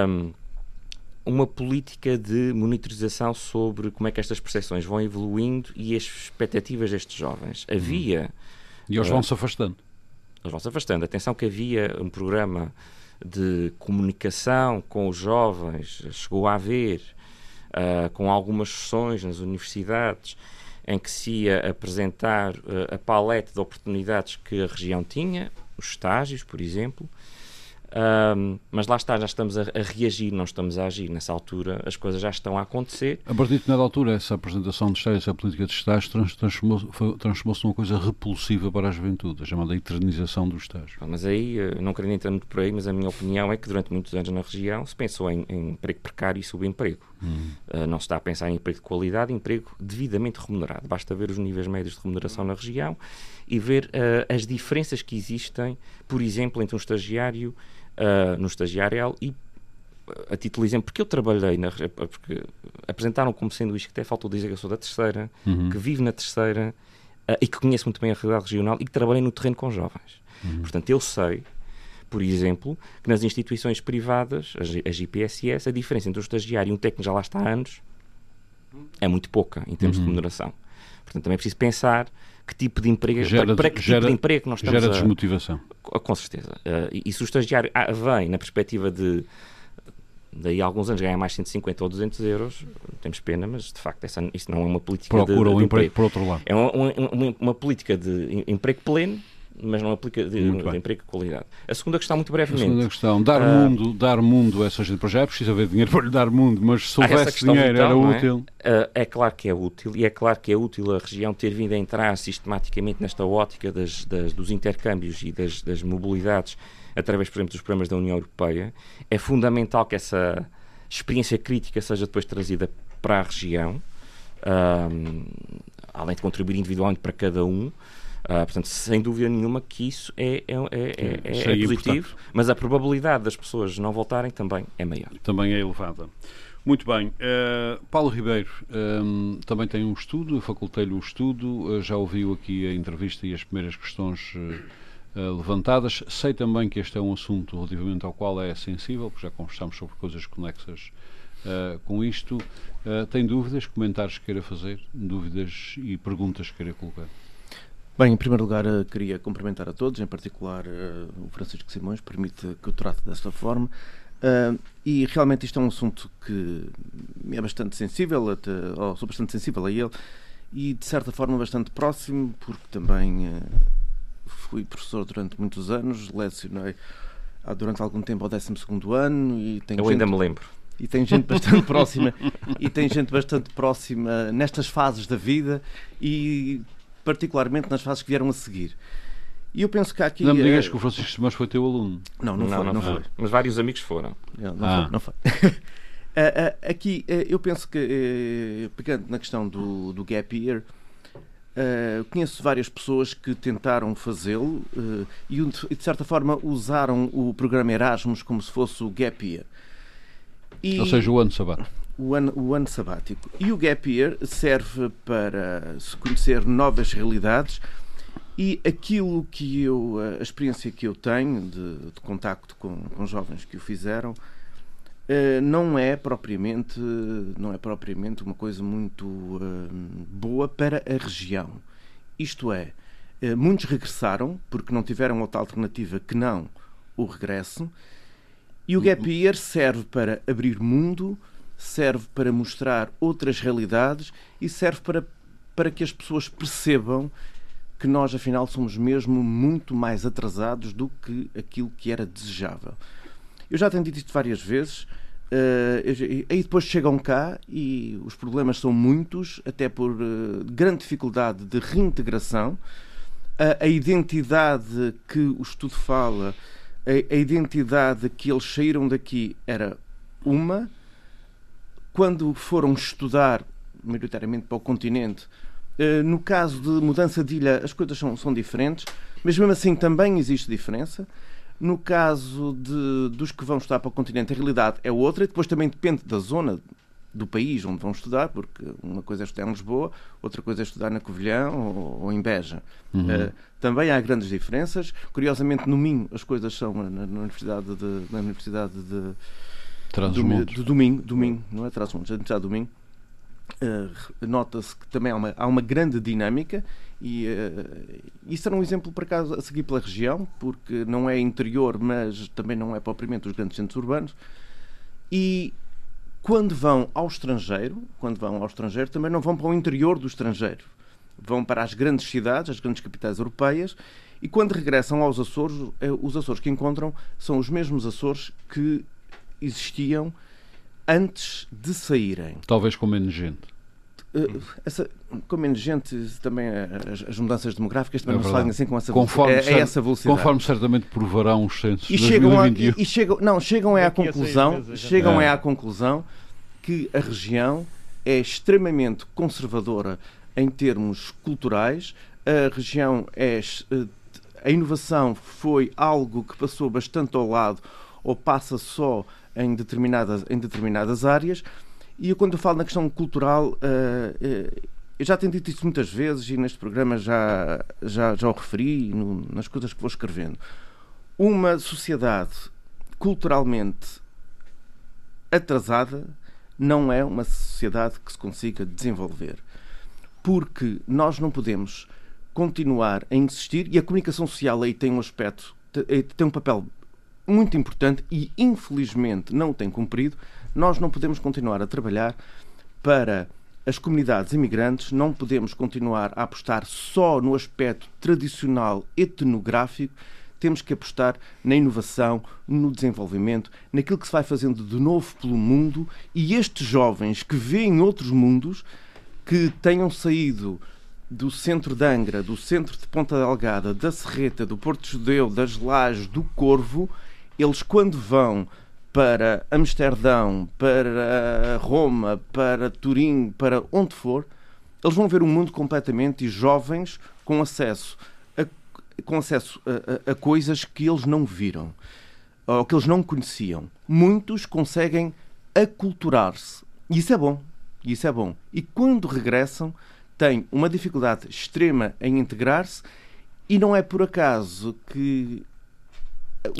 um, uma política de monitorização sobre como é que estas percepções vão evoluindo e as expectativas destes jovens. Havia... E eles vão-se afastando. Eles vão-se afastando. Atenção que havia um programa de comunicação com os jovens, chegou a haver, uh, com algumas sessões nas universidades, em que se ia apresentar uh, a paleta de oportunidades que a região tinha, os estágios, por exemplo, um, mas lá está, já estamos a, a, reagir, não estamos a agir. Nessa altura as coisas já estão a acontecer. A partir de determinada altura, essa apresentação de estágios, essa política de estágios, transformou-se transformou numa coisa repulsiva para a juventude, a chamada eternização do estágio. Mas aí, eh, não querendo entrar muito por aí, mas a minha opinião é que durante muitos anos na região se pensou em, em emprego precário e subemprego. Hum. Uh, não se está a pensar em emprego de qualidade, emprego devidamente remunerado. Basta ver os níveis médios de remuneração na região e ver uh, as diferenças que existem, por exemplo, entre um estagiário uh, no estagiário e a título de exemplo, porque eu trabalhei na. Porque apresentaram como sendo isto, que até faltou dizer que eu sou da terceira, uhum. que vivo na terceira uh, e que conheço muito bem a realidade regional e que trabalhei no terreno com jovens. Uhum. Portanto, eu sei, por exemplo, que nas instituições privadas, as, IPSS, a diferença entre um estagiário e um técnico já lá está há anos é muito pouca em termos uhum. de remuneração. Portanto, também é preciso pensar que tipo de emprego, gera, para, para que gera, tipo de emprego nós estamos gera desmotivação. A, com certeza. Uh, e, se o estagiário ah, vem na perspectiva de daí a alguns anos ganhar mais 150 ou 200 euros, temos pena, mas de facto essa, isso não é uma política Procura de, de um emprego, por outro lado. É uma, uma, uma política de emprego pleno mas não aplica de, de emprego de qualidade. A segunda questão, muito brevemente. A segunda questão, dar, uh, mundo, dar mundo a essa gente, para já é preciso haver dinheiro para lhe dar mundo, mas se houvesse dinheiro vital, era é? útil. Uh, é claro que é útil, e é claro que é útil a região ter vindo a entrar sistematicamente nesta ótica das, das, dos intercâmbios e das, das mobilidades através, por exemplo, dos programas da União Europeia. É fundamental que essa experiência crítica seja depois trazida para a região, um, além de contribuir individualmente para cada um. Uh, portanto, sem dúvida nenhuma que isso é, é, é, é, é positivo, mas a probabilidade das pessoas não voltarem também é maior. Também é elevada. Muito bem. Uh, Paulo Ribeiro um, também tem um estudo, facultei-lhe um estudo, uh, já ouviu aqui a entrevista e as primeiras questões levantadas. Sei também que este é um assunto relativamente ao qual é sensível, porque já conversamos sobre coisas conexas com isto. tem dúvidas, comentários que queira fazer, dúvidas e perguntas que queira colocar? Bem, em primeiro lugar, eh, queria cumprimentar a todos, em particular uh, o Francisco Simões, permite que eu trate desta forma. Uh, e realmente isto é um assunto que é bastante sensível, até, ou sou bastante sensível a ele, e de certa forma bastante próximo, porque também uh, fui professor durante muitos anos, lecionei há durante algum tempo ao 12 ano e tenho Eu gente, ainda me lembro. E tem gente bastante próxima e tem gente bastante próxima nestas fases da vida e particularmente nas fases que vieram a seguir. E eu penso que há aqui. Não me digas que o Francisco Simões foi teu aluno. Não, não, não foi. Não, não foi. Mas vários amigos foram. Não, não ah. foi. Não foi. aqui, eu penso que, eh, pegando na questão do, do gap year, Uh, conheço várias pessoas que tentaram fazê-lo uh, e, de certa forma, usaram o programa Erasmus como se fosse o Gap Year. E... Ou seja, o ano sabático o ano, o ano sabático. E o gap year serve para se conhecer novas realidades e aquilo que eu, a experiência que eu tenho de, de contacto com, com jovens que o fizeram, uh, não é propriamente não é propriamente uma coisa muito uh, boa para a região. Isto é, uh, muitos regressaram porque não tiveram outra alternativa que não o regresso. E o gap year serve para abrir mundo, serve para mostrar outras realidades e serve para, para que as pessoas percebam que nós, afinal, somos mesmo muito mais atrasados do que aquilo que era desejável. Eu já tenho dito isto várias vezes. Uh, aí depois chegam cá e os problemas são muitos, até por uh, grande dificuldade de reintegração. Uh, a identidade que o estudo fala, a, a identidade que eles saíram daqui era uma, quando foram estudar, maioritariamente para o continente, eh, no caso de mudança de ilha, as coisas são, são diferentes, mas mesmo assim também existe diferença. No caso de, dos que vão estudar para o continente, a realidade é outra, e depois também depende da zona do país onde vão estudar, porque uma coisa é estudar em Lisboa, outra coisa é estudar na Covilhã ou, ou em Beja. Uhum. Uh, também há grandes diferenças. Curiosamente, no Minho, as coisas são na, na Universidade de, na Universidade de Trás-os-Montes. Do domingo, domingo, não é Trás-os-Montes, é de domingo. Uh, Nota-se que também há uma, há uma grande dinâmica e uh, isso era um exemplo para cá a seguir pela região, porque não é interior, mas também não é propriamente os grandes centros urbanos. E quando vão ao estrangeiro, quando vão ao estrangeiro, também não vão para o interior do estrangeiro. Vão para as grandes cidades, as grandes capitais europeias, e quando regressam aos Açores, eh, os Açores que encontram são os mesmos Açores que existiam antes de saírem. Talvez com menos gente. Uh, essa, com menos gente, também as, as mudanças demográficas também é não se fazem assim com essa conforme velocidade. É, é, essa velocidade. Conforme certamente provarão os censos e chegam, a, e, e, chegam Não, chegam é à conclusão, meses, chegam é. é à conclusão que a região é extremamente conservadora em termos culturais. A região é. Eh, a inovação foi algo que passou bastante ao lado ou passa só em determinadas, em determinadas áreas. E eu, quando eu falo na questão cultural, uh, uh, eu já tenho dito isso muitas vezes e neste programa já, já, já o referi nas coisas que vou escrevendo. Uma sociedade culturalmente atrasada não é uma sociedade que se consiga desenvolver. Porque nós não podemos continuar a insistir, e a comunicação social aí tem um aspecto, tem um papel muito importante e infelizmente não tem cumprido. Nós não podemos continuar a trabalhar para as comunidades imigrantes, não podemos continuar a apostar só no aspecto tradicional etnográfico, temos que apostar na inovação, no desenvolvimento, naquilo que se vai fazendo de novo pelo mundo e estes jovens que veem outros mundos, que tenham saído do centro de Angra, do centro de Ponta Delgada, da Serreta, do Porto Judeu, das Lajes, do Corvo, eles quando vão para Amsterdão, para Roma, para Turim, para onde for, eles vão ver um mundo completamente e jovens com acesso a, com acesso a, a, a coisas que eles não viram ou que eles não conheciam. Muitos conseguem aculturar-se. E isso é bom. Isso é bom. E quando regressam, têm uma dificuldade extrema em integrar-se e não é por acaso que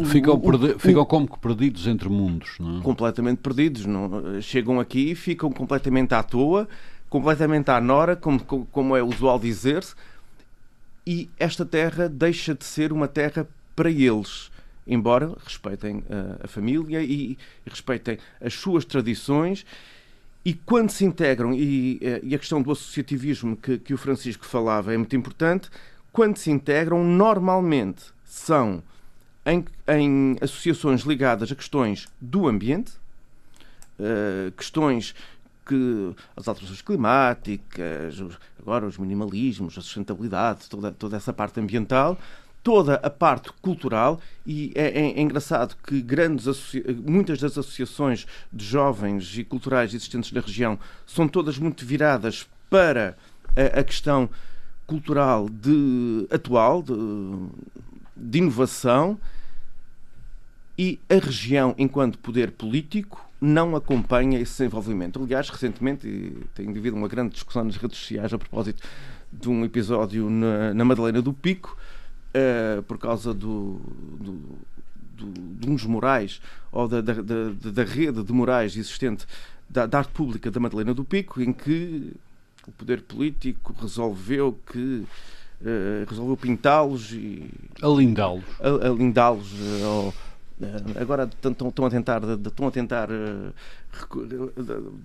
ficam, o, ficam como que perdidos entre mundos, não é? Completamente perdidos. Não? Chegam aqui e ficam completamente à toa, completamente à nora, como, como é usual dizer-se, e esta terra deixa de ser uma terra para eles. Embora respeitem a, a família e, e, respeitem as suas tradições, e quando se integram, e, e a questão do associativismo que, que o Francisco falava é muito importante, quando se integram, normalmente são em, em associações ligadas a questões do ambiente, uh, questões que as alterações climáticas, agora os minimalismos, a sustentabilidade, toda, toda essa parte ambiental, toda a parte cultural. E é, é, é engraçado que grandes muitas das associações de jovens e culturais existentes na região são todas muito viradas para a, a questão cultural de atual de, de inovação e a região, enquanto poder político, não acompanha esse desenvolvimento. Aliás, recentemente tem havido uma grande discussão nas redes sociais a propósito de um episódio na, na Madalena do Pico, uh, por causa do, do, do, de uns morais, ou da, da, da, da rede de morais existente da, da, arte pública da Madalena do Pico, em que o poder político resolveu que uh, resolveu pintá-los e alindá-los, alindá-los uh, eh, agora estão a tentar, estão a tentar eh,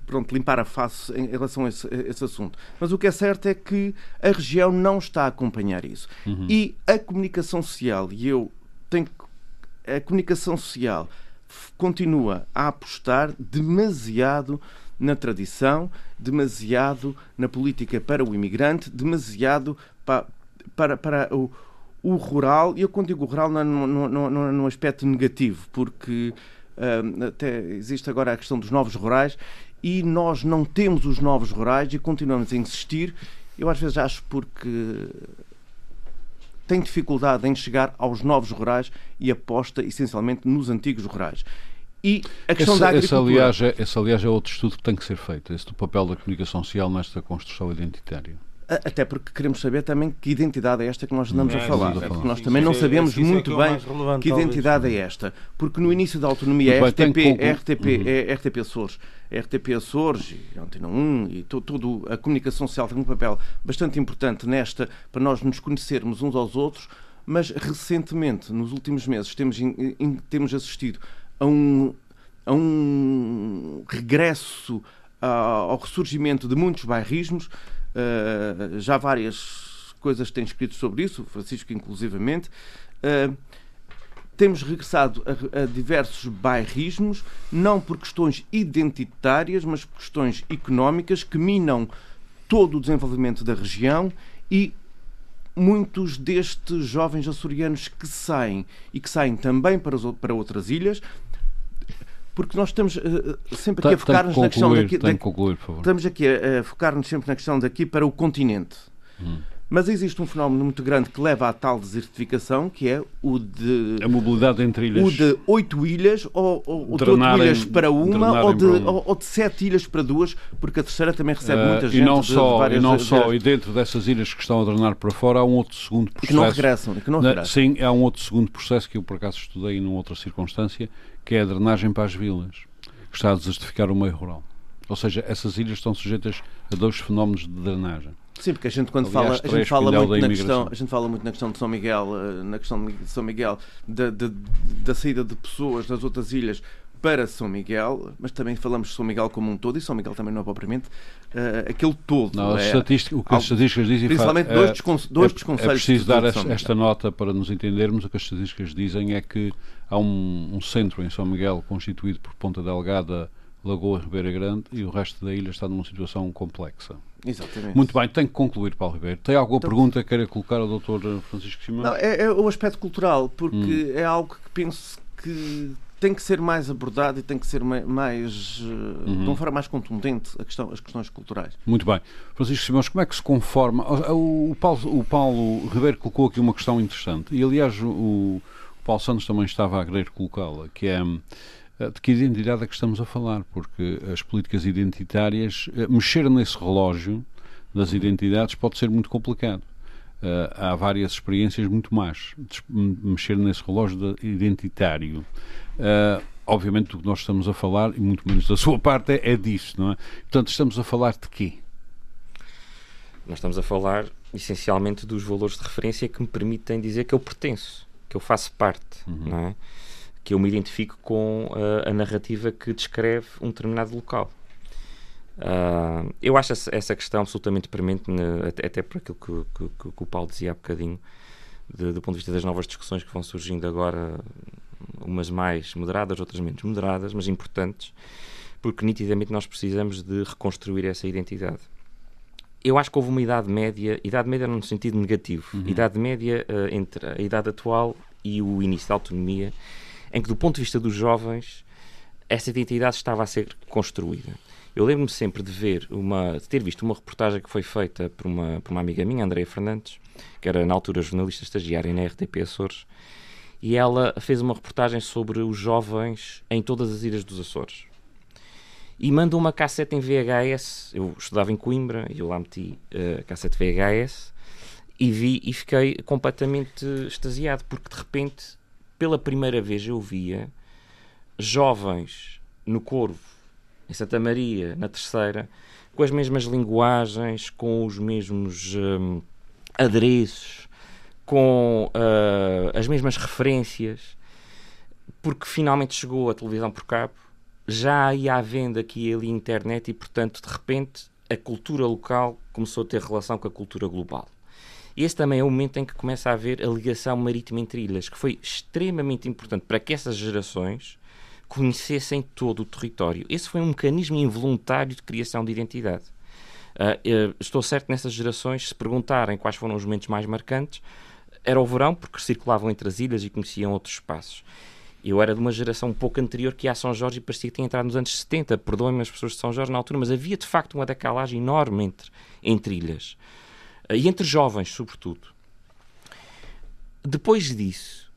pronto, limpar a face em relação a esse, a esse, assunto. Mas o que é certo é que a região não está a acompanhar isso. Uhum. E a comunicação social, e eu tenho a comunicação social continua a apostar demasiado na tradição, demasiado na política para o imigrante, demasiado para, para, para o o rural, e eu quando digo rural não, é no aspecto negativo, porque uh, até existe agora a questão dos novos rurais e nós não temos os novos rurais e continuamos a insistir. Eu às vezes acho porque tem dificuldade em chegar aos novos rurais e aposta essencialmente nos antigos rurais. E a questão esse, da agricultura... Esse aliás, é, esse, aliás, é outro estudo que tem que ser feito, esse do papel da comunicação social nesta construção identitária. Até porque queremos saber também que identidade é esta que nós andamos a falar. Porque nós também não sabemos muito bem que identidade é esta. Porque no início da autonomia, a RTP, RTP, uhum. RTP Açores, RTP Açores, e Antena 1 e toda a comunicação social tem um papel bastante importante nesta, para nós nos conhecermos uns aos outros, mas recentemente, nos últimos meses, temos, temos assistido a um, a um regresso ao ressurgimento de muitos bairrismos Uh, já várias coisas têm escrito sobre isso, o Francisco inclusivamente. Uh, temos regressado a, a, diversos bairrismos, não por questões identitárias, mas por questões económicas que minam todo o desenvolvimento da região e muitos destes jovens açorianos que saem e que saem também para, para outras ilhas, porque nós estamos uh, sempre aqui a focar-nos na questão daqui. Concluir. Estamos aqui a, a focar-nos sempre na questão daqui para o continente. Hum. Mas existe um fenómeno muito grande que leva à tal desertificação, que é o de. A mobilidade entre ilhas. O de oito ilhas, ou, ou de oito ilhas para uma, ou de. Ou, ou, de sete ilhas para duas, porque a terceira também recebe uh, muita gente. E não só, de várias, e, não só e dentro dessas ilhas que estão a drenar para fora, há um outro segundo processo. Que não regressam. Que não regressam. Sim, há um outro segundo processo que eu por acaso estudei numa outra circunstância, que é a drenagem para as vilas, que está a desertificar o meio rural. Ou seja, essas ilhas estão sujeitas a dois fenómenos de drenagem. Sim, porque a gente quando Aliás, fala, a gente fala muito na questão, a gente fala muito na questão de São Miguel, eh, na questão de São Miguel, da, da, da saída de pessoas das outras ilhas para São Miguel, mas também falamos de São Miguel como um todo, e São Miguel também não é propriamente uh, aquele todo. Não, é, o que as estatísticas dizem... Principalmente dois, descon dois é, É preciso dar esta, esta nota para nos entendermos. O que as estatísticas dizem é que há um, um centro em São Miguel constituído por Ponta Delgada, Lagoa Ribeira Grande e o resto da ilha está numa situação complexa. Exatamente. Muito bem, tenho que concluir, Paulo Ribeiro. Tem alguma então, pergunta que queira colocar ao Dr. Francisco Simão? Não, é, é, o aspecto cultural, porque hum. é algo que penso que tem que ser mais abordado e tem que ser mais, uhum. de uma forma mais contundente a questão, as questões culturais. Muito bem. Francisco Simões, como é que se conforma? O, o, Paulo, o Paulo Ribeiro colocou aqui uma questão interessante e, aliás, o Paulo Santos também estava a querer colocá-la, que é eh, de que identidade é que estamos a falar, porque as políticas identitárias, eh, mexer nesse relógio das identidades pode ser muito complicado. Uh, há várias experiências muito más de mexer nesse relógio identitário. Obviamente, o que nós estamos a falar, e muito menos da sua parte, é, é disso, não é? Portanto, estamos a falar de quê? Nós estamos a falar, essencialmente, dos valores de referência que me permitem dizer que eu pertenço, que eu faço parte, uhum. não é? que eu me identifico com uh, a narrativa que descreve um determinado local. Uh, eu acho essa questão absolutamente premente, até, até, por aquilo que, que, que, o Paulo dizia há bocadinho, de, do ponto de vista das novas discussões que vão surgindo agora, umas mais moderadas, outras menos moderadas, mas importantes, porque nitidamente nós precisamos de reconstruir essa identidade. Eu acho que houve uma idade média, idade média no sentido negativo, uhum. idade média uh, entre a idade atual e o início da autonomia, em que, do ponto de vista dos jovens, essa identidade estava a ser construída. Eu lembro-me sempre de ver uma, de ter visto uma reportagem que foi feita por uma, por uma amiga minha, Andréa Fernandes, que era na altura jornalista estagiária na RTP Açores, e ela fez uma reportagem sobre os jovens em todas as ilhas dos Açores. E manda uma cassete em VHS. Eu estudava em Coimbra e eu lá meti a uh, cassete VHS e vi e fiquei completamente extasiado, porque de repente pela primeira vez eu via jovens no Corvo, em Santa Maria, na Terceira, com as mesmas linguagens, com os mesmos um, adereços, com uh, as mesmas referências, porque finalmente chegou a televisão por cabo, já ia à venda aqui e ali internet e, portanto, de repente, a cultura local começou a ter relação com a cultura global. Esse também é o momento em que começa a haver a ligação marítima entre ilhas, que foi extremamente importante para que essas gerações conhecessem todo o território. Esse foi um mecanismo involuntário de criação de identidade. Uh, estou certo nessas gerações, se perguntarem quais foram os momentos mais marcantes, era o verão, porque circulavam entre as ilhas e conheciam outros espaços. Eu era de uma geração um pouco anterior que ia a São Jorge e parecia que tinha entrado nos anos 70. Perdoem-me as pessoas de São Jorge na altura, mas havia de facto uma decalagem enorme entre, entre ilhas e entre jovens, sobretudo. Depois disso,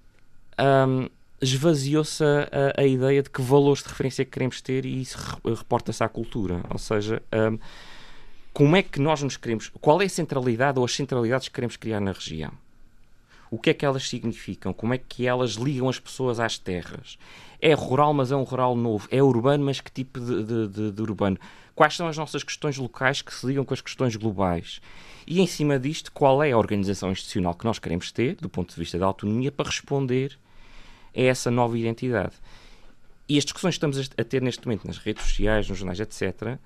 um, esvaziou-se a, a, ideia de que valores de referência queremos ter e isso reporta-se à cultura. Ou seja, um, como é que nós nos queremos. Qual é a centralidade ou as centralidades que queremos criar na região? O que é que elas significam? Como é que elas ligam as pessoas às terras? É rural, mas é um rural novo. É urbano, mas que tipo de, de, de, de urbano? Quais são as nossas questões locais que se ligam com as questões globais? E em cima disto, qual é a organização institucional que nós queremos ter, do ponto de vista da autonomia, para responder a essa nova identidade? E as discussões que estamos a ter neste momento nas redes sociais, nos jornais, etc.,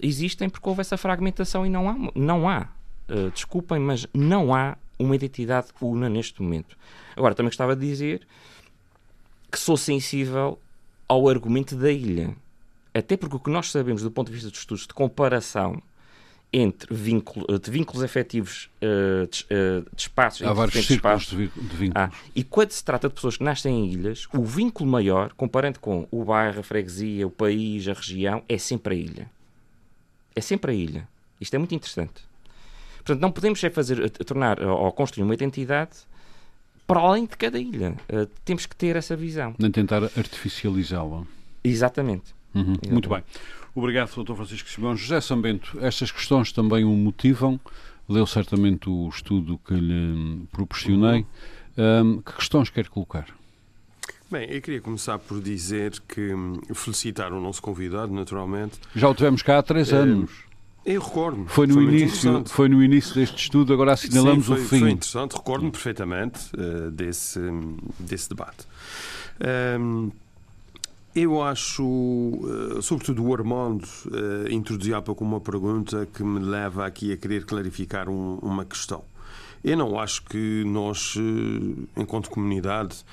existem porque houve essa fragmentação e não há. Não há uh, desculpem, mas não há uma identidade una neste momento. Agora, também gostava de dizer que sou sensível ao argumento da ilha. Até porque o que nós sabemos do ponto de vista dos estudos de comparação entre vínculo, de vínculos afetivos uh, de, uh, de espaços Há vários círculos de, vínculos. Ah, e quando se trata de pessoas que nascem em ilhas, o vínculo maior, comparando com o bairro, a freguesia, o país, a região, é sempre a ilha. É sempre a ilha. Isto é muito interessante. Portanto, não podemos é fazer, tornar ou construir uma identidade para além de cada ilha. Uh, temos que ter essa visão. Nem tentar artificializá-la. Exatamente. Uhum. Exatamente. Muito bem. Obrigado, Dr. Francisco Simão. José Sambento, estas questões também o motivam. Leu certamente o estudo que lhe proporcionei. Um, que questões quer colocar? Bem, eu queria começar por dizer que hum, felicitar o nosso convidado, naturalmente. Já o tivemos cá há três anos. Eu recordo. Foi no, foi início, foi no início deste estudo, agora assinalamos Sim, foi, o fim. Foi interessante, recordo-me perfeitamente uh, desse, desse debate. Um, eu acho, uh, sobretudo o Armando uh, introduzia há pouco uma pergunta que me leva aqui a querer clarificar um, uma questão. Eu não acho que nós, enquanto comunidade,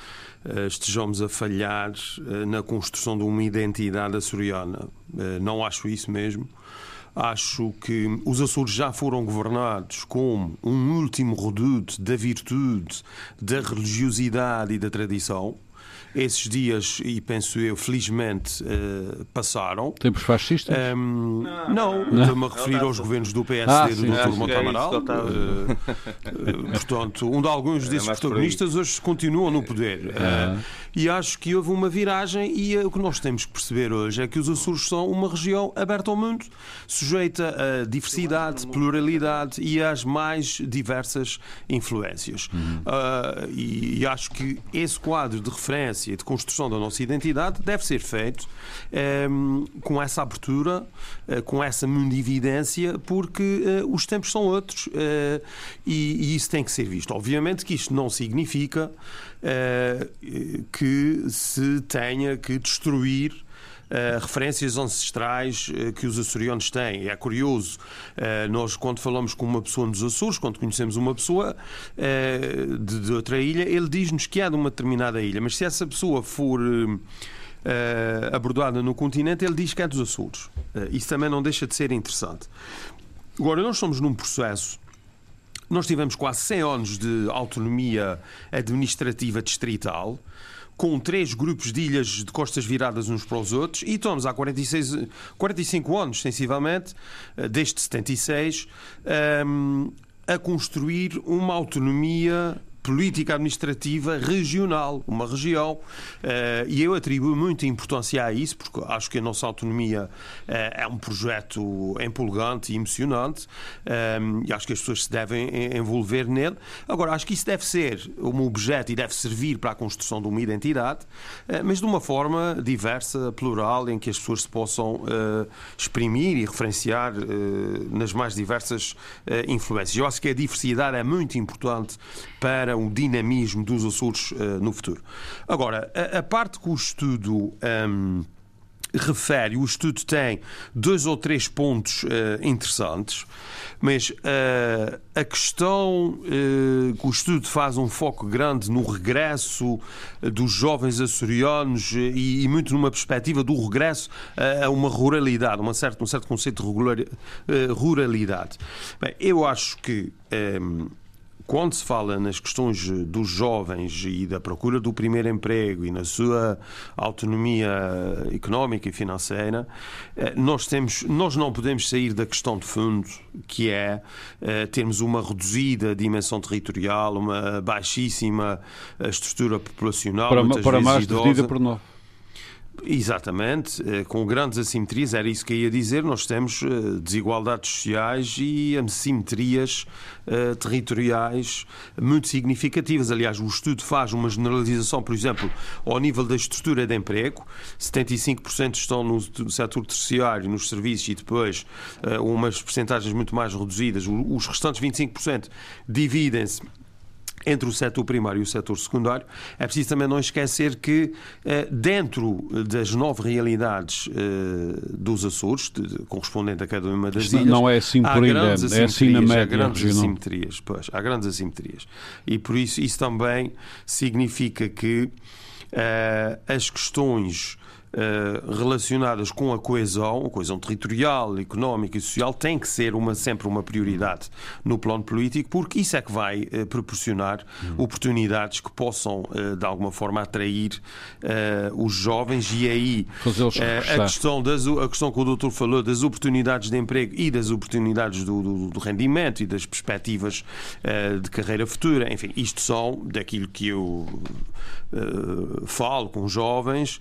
estejamos a falhar na construção de uma identidade açoriana. Não acho isso mesmo. Acho que os Açores já foram governados como um último reduto da virtude, da religiosidade e da tradição. Esses dias, e penso eu, felizmente, uh, passaram. Tempos fascistas? Um, não, não. estou-me a referir aos governos do PSD ah, do Dr. Montamaral. É uh, portanto, um de alguns desses protagonistas hoje continuam no poder. Uh, e acho que houve uma viragem e o que nós temos que perceber hoje é que os Açores são uma região aberta ao mundo, sujeita a diversidade, pluralidade e às mais diversas influências. Uhum. e, e acho que esse quadro de referência e de construção da nossa identidade deve ser feito um, ehm, com essa abertura, uh, com essa mundividência, porque uh, os tempos são outros uh, e, e, isso tem que ser visto. Obviamente que isto não significa que se tenha que destruir Uh, referências ancestrais uh, que os açorianos têm. É curioso, uh, nós quando falamos com uma pessoa nos Açores, quando conhecemos uma pessoa de, de, outra ilha, ele diz-nos que é de uma determinada ilha, mas se essa pessoa for abordada no continente, ele diz que é dos Açores. isso também não deixa de ser interessante. Agora, nós estamos num processo nós tivemos quase 100 anos de autonomia administrativa distrital com três grupos de ilhas de costas viradas uns para os outros, e estamos há 46, 45 anos, sensivelmente, eh, desde 76, um, ehm, a construir uma autonomia política administrativa regional, uma região, eh, e eu atribuo muita importância a isso, porque acho que a nossa autonomia eh, é um projeto empolgante e emocionante, eh, e acho que as pessoas se devem envolver nele. Agora, acho que isso deve ser um objeto e deve servir para a construção de uma identidade, mas de uma forma diversa, plural, em que as pessoas se possam exprimir e referenciar nas mais diversas influências. Eu acho que a diversidade é muito importante para o dinamismo dos Açores uh, no futuro. Agora, a, a, parte que o estudo. Um, refere, o estudo tem dois ou três pontos uh, interessantes, mas uh, a questão uh, que o estudo faz um foco grande no regresso dos jovens açorianos e, e, muito numa perspectiva do regresso a uma ruralidade, uma certa, um certo conceito de regular, ruralidade. Bem, eu acho que. Um, quando se fala nas questões dos jovens e da procura do primeiro emprego e na sua autonomia económica e financeira, eh, nós, temos, nós não podemos sair da questão de fundo, que é eh, termos uma reduzida dimensão territorial, uma baixíssima eh, estrutura populacional, para, muitas para vezes mais idosa. por nós. Exatamente, eh, com grandes assimetrias, era isso que eu ia dizer. Nós temos eh, desigualdades sociais e assimetrias uh, territoriais muito significativas. Aliás, o estudo faz uma generalização, por exemplo, ao nível da estrutura de emprego: 75% estão no setor terciário, nos serviços, e depois umas percentagens muito mais reduzidas. Os restantes 25% dividem-se entre o setor primário e o setor secundário, é preciso também não esquecer que, eh, dentro das nove realidades eh, dos Açores, correspondente a cada uma das ilhas, não é assim por ilha, é assim na média. Há grandes assimetrias, pois, há grandes assimetrias. E por isso, isso também significa que uh, as questões relacionadas com a coesão, a coesão territorial, económica e social, tem que ser uma, sempre uma prioridade no plano político, porque isso é que vai uh, proporcionar oportunidades que possam, uh, de alguma forma, atrair os jovens. E aí a, questão das, a questão que o doutor falou das oportunidades de emprego e das oportunidades do, do, do rendimento e das perspectivas de carreira futura, enfim, isto são daquilo que eu falo com jovens,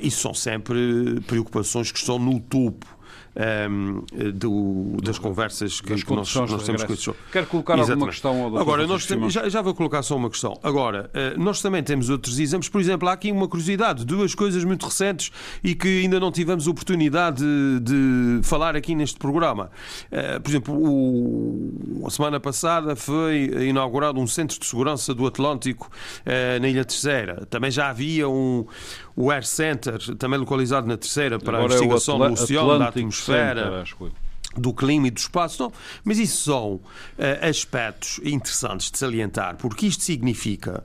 isso são sempre preocupações que estão no topo um, ehm, do, das conversas que, que nós, nós, temos com estes Quero colocar Exatamente. alguma questão ao Agora, nós temos, já, já, vou colocar só uma questão. Agora, uh, nós também temos outros exemplos. Por exemplo, há aqui uma curiosidade, duas coisas muito recentes e que ainda não tivemos oportunidade de, de falar aqui neste programa. Uh, por exemplo, o, a semana passada foi inaugurado um centro de segurança do Atlântico uh, na Ilha Terceira. Também já havia um o Air Center, também localizado na terceira para Agora a investigação é do oceano, da atmosfera. Center, do clima e do espaço, não. Mas isso são uh, aspectos interessantes de salientar, porque isto significa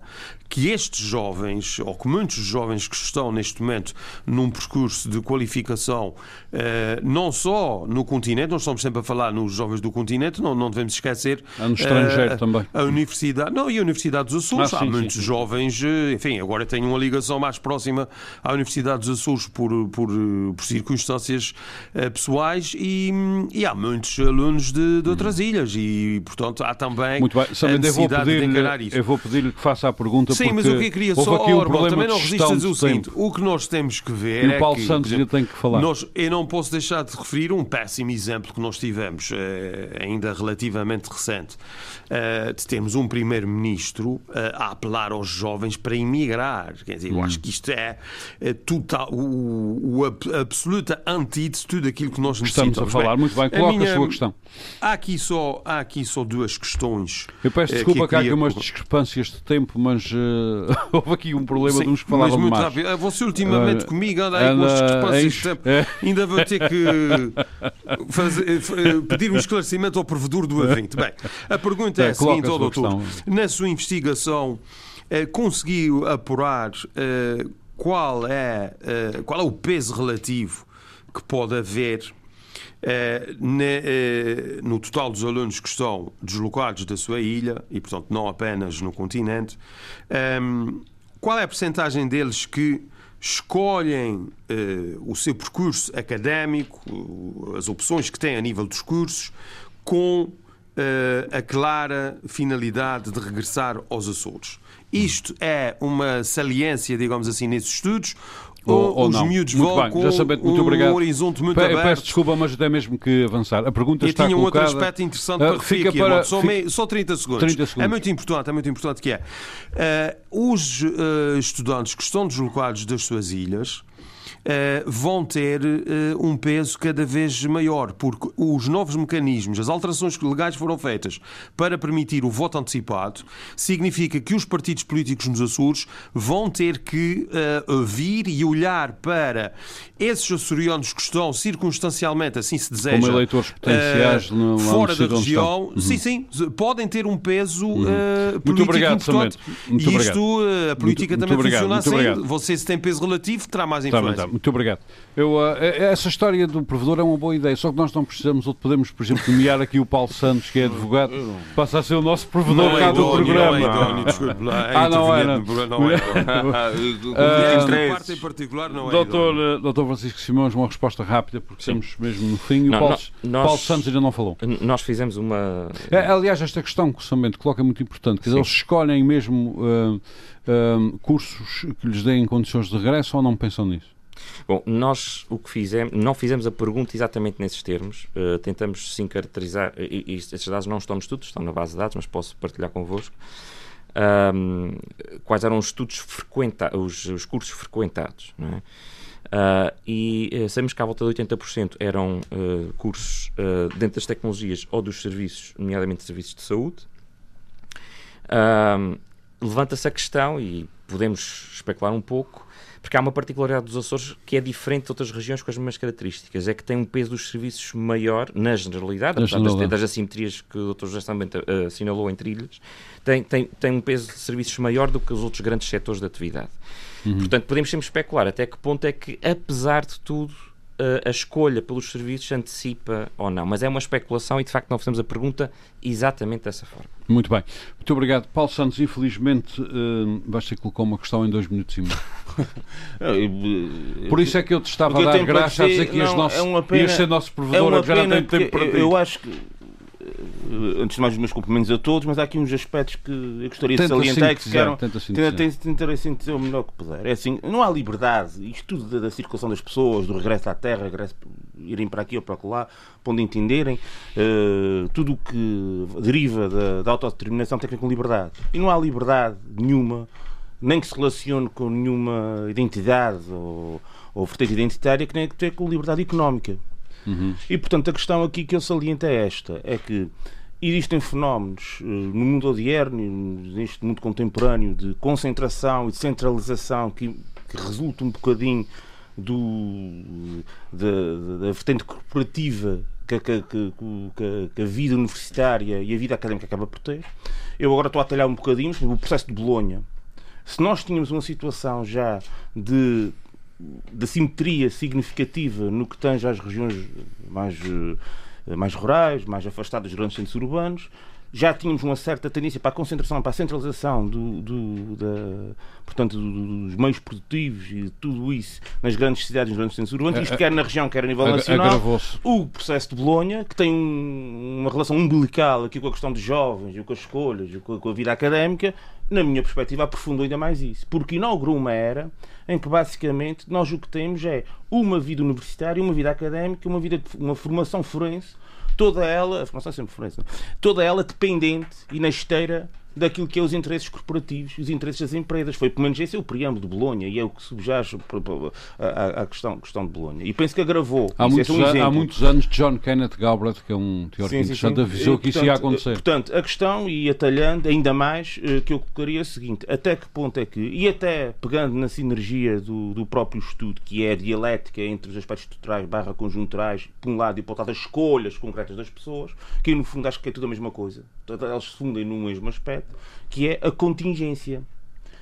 que estes jovens, ou que muitos jovens que estão neste momento num percurso de qualificação, eh, não só no continente, nós estamos sempre a falar nos jovens do continente, não, não devemos esquecer. Há no estrangeiro uh, também. A Universidade, não, e a Universidade dos Açores. Ah, sim, Há muitos sim, sim. jovens, enfim, agora tenho uma ligação mais próxima à Universidade dos Açores por, por, por circunstâncias pessoais e, e, há muitos alunos de, de outras hum. ilhas e, portanto, há também Muito bem. a necessidade de encarar isso. Eu vou pedir-lhe que faça a pergunta Sim, mas o que eu queria só, aqui um Orban, também não resistas o seguinte, o que nós temos que ver e o Paulo é que, Santos exemplo, tem que falar. Nós, eu não posso deixar de referir um péssimo exemplo que nós tivemos, eh, ainda relativamente recente, eh, de termos um primeiro-ministro eh, a apelar aos jovens para emigrar. Quer dizer, eu hum. acho que isto é, total, o, o absoluta antídoto de tudo aquilo que nós necessitamos. Estamos a falar, bem, muito bem, coloca a, minha, a, sua questão. Há aqui, só, há aqui só duas questões. Eu peço desculpa que, há aqui umas discrepâncias de tempo, mas houve aqui um problema Sim, de uns que falavam mas muito mais. Rápido. Você ultimamente uh, comigo anda aí com as discrepâncias. É. Ainda vou ter que fazer, pedir um esclarecimento ao provedor do evento. Bem, a pergunta é, é a seguinte, ao doutor. Na sua investigação, eh, conseguiu apurar eh, qual, é, eh, qual é o peso relativo que pode haver no total dos alunos que estão deslocados da sua ilha e, portanto, não apenas no continente, ehm, qual é a percentagem deles que escolhem o seu percurso académico, as opções que têm a nível dos cursos, com a clara finalidade de regressar aos Açores. Isto é uma saliência, digamos assim, nesses estudos ou, ou os não. miúdos muito vão bem, com já sabendo, muito um obrigado. horizonte muito Pe aberto. Peço desculpa, mas até mesmo que avançar. A pergunta Eu está tinha um outro aspecto interessante uh, para referir aqui, para... Só, meio, só 30 segundos. 30 segundos. É muito importante, é muito importante que é. Uh, os uh, estudantes que estão deslocados das suas ilhas vão ter eh, um peso cada vez maior, porque os novos mecanismos, as alterações legais foram feitas para permitir o voto antecipado, significa que os partidos políticos nos Açores vão ter que uh, vir e olhar para esses açorianos que estão circunstancialmente, assim se deseja, como eleitores potenciais uh, fora da região, uhum. sim, sim, podem ter um peso uhum. uh, político muito obrigado, importante. Muito e isto, a política muito, também muito funciona assim. Obrigado. Você, se tem peso relativo, terá mais tá influência. Tá. Muito obrigado. Eu, uh, essa história do provedor é uma boa ideia, só que nós não precisamos, ou podemos, por exemplo, nomear aqui o Paulo Santos, que é advogado, passa a ser o nosso provedor não cá é do programa. Não é desculpe lá. Ah, não é, não. Não é. Parte em particular não é doutor, doutor Francisco Simões, uma resposta rápida, porque Sim. estamos mesmo no fim. E não, o Paulo, nós, Paulo, Santos ainda não falou. Nós fizemos uma... É, aliás, esta questão que o Samento coloca é muito importante, que eles escolhem mesmo uh, uh, cursos que lhes deem condições de regresso ou não pensam nisso? Bom, nós o que fizemos, não fizemos a pergunta exatamente nesses termos, uh, tentamos sim caracterizar, e, e estes dados não estão no estudo, estão na base de dados, mas posso partilhar convosco, um, quais eram os estudos frequentados, os, os, cursos frequentados, não é? Uh, e uh, sabemos que à volta de 80% eram uh, cursos dentro das tecnologias ou dos serviços, nomeadamente serviços de saúde. Levanta-se a questão, e podemos especular um pouco, Porque há uma particularidade dos Açores que é diferente de outras regiões com as mesmas características. É que tem um peso dos serviços maior, na generalidade, apesar das, das, assimetrias que o Dr. José também assinalou entre ilhas, tem, tem, tem um peso de serviços maior do que os outros grandes setores de atividade. Uhum. Portanto, podemos sempre especular até que ponto é que, apesar de tudo, a escolha pelos serviços antecipa ou não. Mas é uma especulação e, de facto, não fazemos a pergunta exatamente dessa forma. Muito bem. Muito obrigado. Paulo Santos, infelizmente, uh, vais ter que colocar uma questão em dois minutos e meio. Por isso é que eu te estava a dar graças a dizer que ias, nosso, é pena, ias ser nosso provedor, é já não tenho tempo para ti. Eu acho que eh, antes de mais, os meus cumprimentos a todos, mas há aqui uns aspectos que eu gostaria tenta de salientar que. Tenta tentarei sintetizar o melhor que puder. É assim, não há liberdade, isto tudo da, da, circulação das pessoas, do regresso à terra, regresso, irem para aqui ou para lá, para onde entenderem, uh, tudo o que deriva da, da autodeterminação tem que ver com liberdade. E não há liberdade nenhuma, nem que se relacione com nenhuma identidade ou, ou vertente identitária, que nem que ter com liberdade económica. Uhum. E, portanto, a questão aqui que eu saliento é esta: é que existem fenómenos uh, no mundo odierno, neste mundo contemporâneo, de concentração e de centralização que, que resulta um bocadinho do, da, da vertente corporativa que, que, que, que, a vida universitária e a vida académica acaba por ter. Eu agora estou a atalhar um bocadinho o processo de Bolonha. Se nós tínhamos uma situação já de de simetria significativa no que tange às regiões mais, eh, mais rurais, mais afastadas dos grandes centros urbanos, já tínhamos uma certa tendência para a concentração, para a centralização do, do, da, portanto, dos meios produtivos e tudo isso nas grandes cidades, nos grandes centros urbanos, isto quer na região, quer a nível nacional. O processo de Bolonha, que tem uma relação umbilical aqui com a questão dos jovens, com as escolhas, com a vida académica, na minha perspectiva, aprofundou ainda mais isso. Porque inaugurou uma era em que basicamente nós o que temos é uma vida universitária, uma vida académica, uma vida uma formação forense toda ela, a formação é sempre forense, toda ela dependente e na esteira daquilo que é os interesses corporativos, os interesses das empresas. Foi pelo menos esse é o preâmbulo de Bolonha e é o que subjaz à questão, questão de Bolonha. E penso que agravou. Há, muitos, é um há muitos anos, John Kenneth Galbraith, que é um teórico sim, interessante, sim, sim. avisou que isso ia acontecer. Portanto, a questão, e atalhando ainda mais, eh, que eu colocaria é o seguinte: até que ponto é que, e até pegando na sinergia do, do próprio estudo, que é a dialética entre os aspectos estruturais barra conjunturais, por um lado, e por outro lado, as escolhas concretas das pessoas, que no fundo acho que é tudo a mesma coisa. Elas se fundem no mesmo aspecto que é a contingência.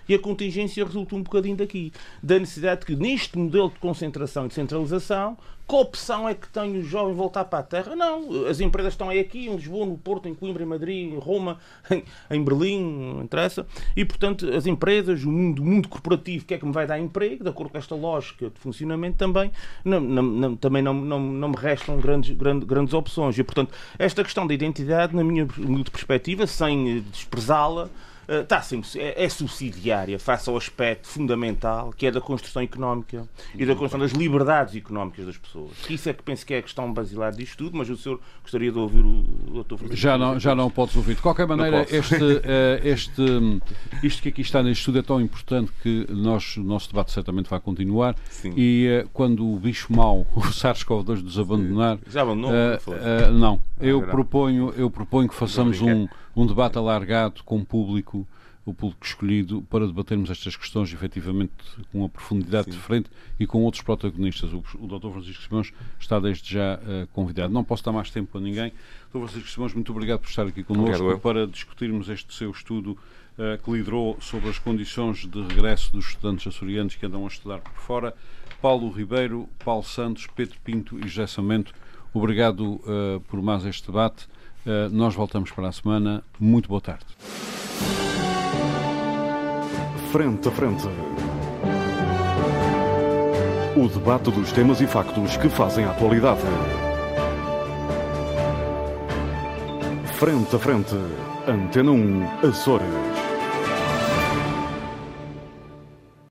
E a contingência resulta um bocadinho daqui, da necessidade de que neste modelo de concentração e de centralização, que opção é que tem o jovem voltar para a terra? Não, as empresas estão aí aqui, em Lisboa, no Porto, em Coimbra, em Madrid, em Roma, em, em Berlim, não interessa. E, portanto, as empresas, o mundo, o mundo corporativo, que é que me vai dar emprego, de acordo com esta lógica de funcionamento também, não, não, não, também não, não, não me restam grandes, grandes, grandes opções. E, portanto, esta questão da identidade, na minha perspectiva, sem desprezá-la, está sempre, é, é, subsidiária face ao aspecto fundamental que é da construção económica e da construção das liberdades económicas das pessoas. Isso é que penso que é a questão basilar disto tudo, mas o senhor gostaria de ouvir o Dr. Francisco. Já não, já não podes ouvir. De qualquer maneira, este, uh, este, isto que aqui está neste estudo é tão importante que nós, o nosso debate certamente vai continuar Sim. e uh, quando o bicho mau, o SARS-CoV-2, nos abandonar... Já abandonou? Uh, não. Eu, proponho, eu proponho que façamos um um debate alargado com o público, o público escolhido, para debatermos estas questões efetivamente com uma profundidade Sim. diferente e com outros protagonistas. O, o Dr. Francisco Simões está desde já uh, convidado. Não posso dar mais tempo a ninguém. Dr. Francisco Simões, muito obrigado por estar aqui connosco para discutirmos este seu estudo uh, que liderou sobre as condições de regresso dos estudantes açorianos que andam a estudar por fora. Paulo Ribeiro, Paulo Santos, Pedro Pinto e José Samento, obrigado uh, por mais este debate. Uh, nós voltamos para a semana. Muito boa tarde. Frente a frente. O debate dos temas e factos que fazem a atualidade. Frente a frente. Antena 1, Açores.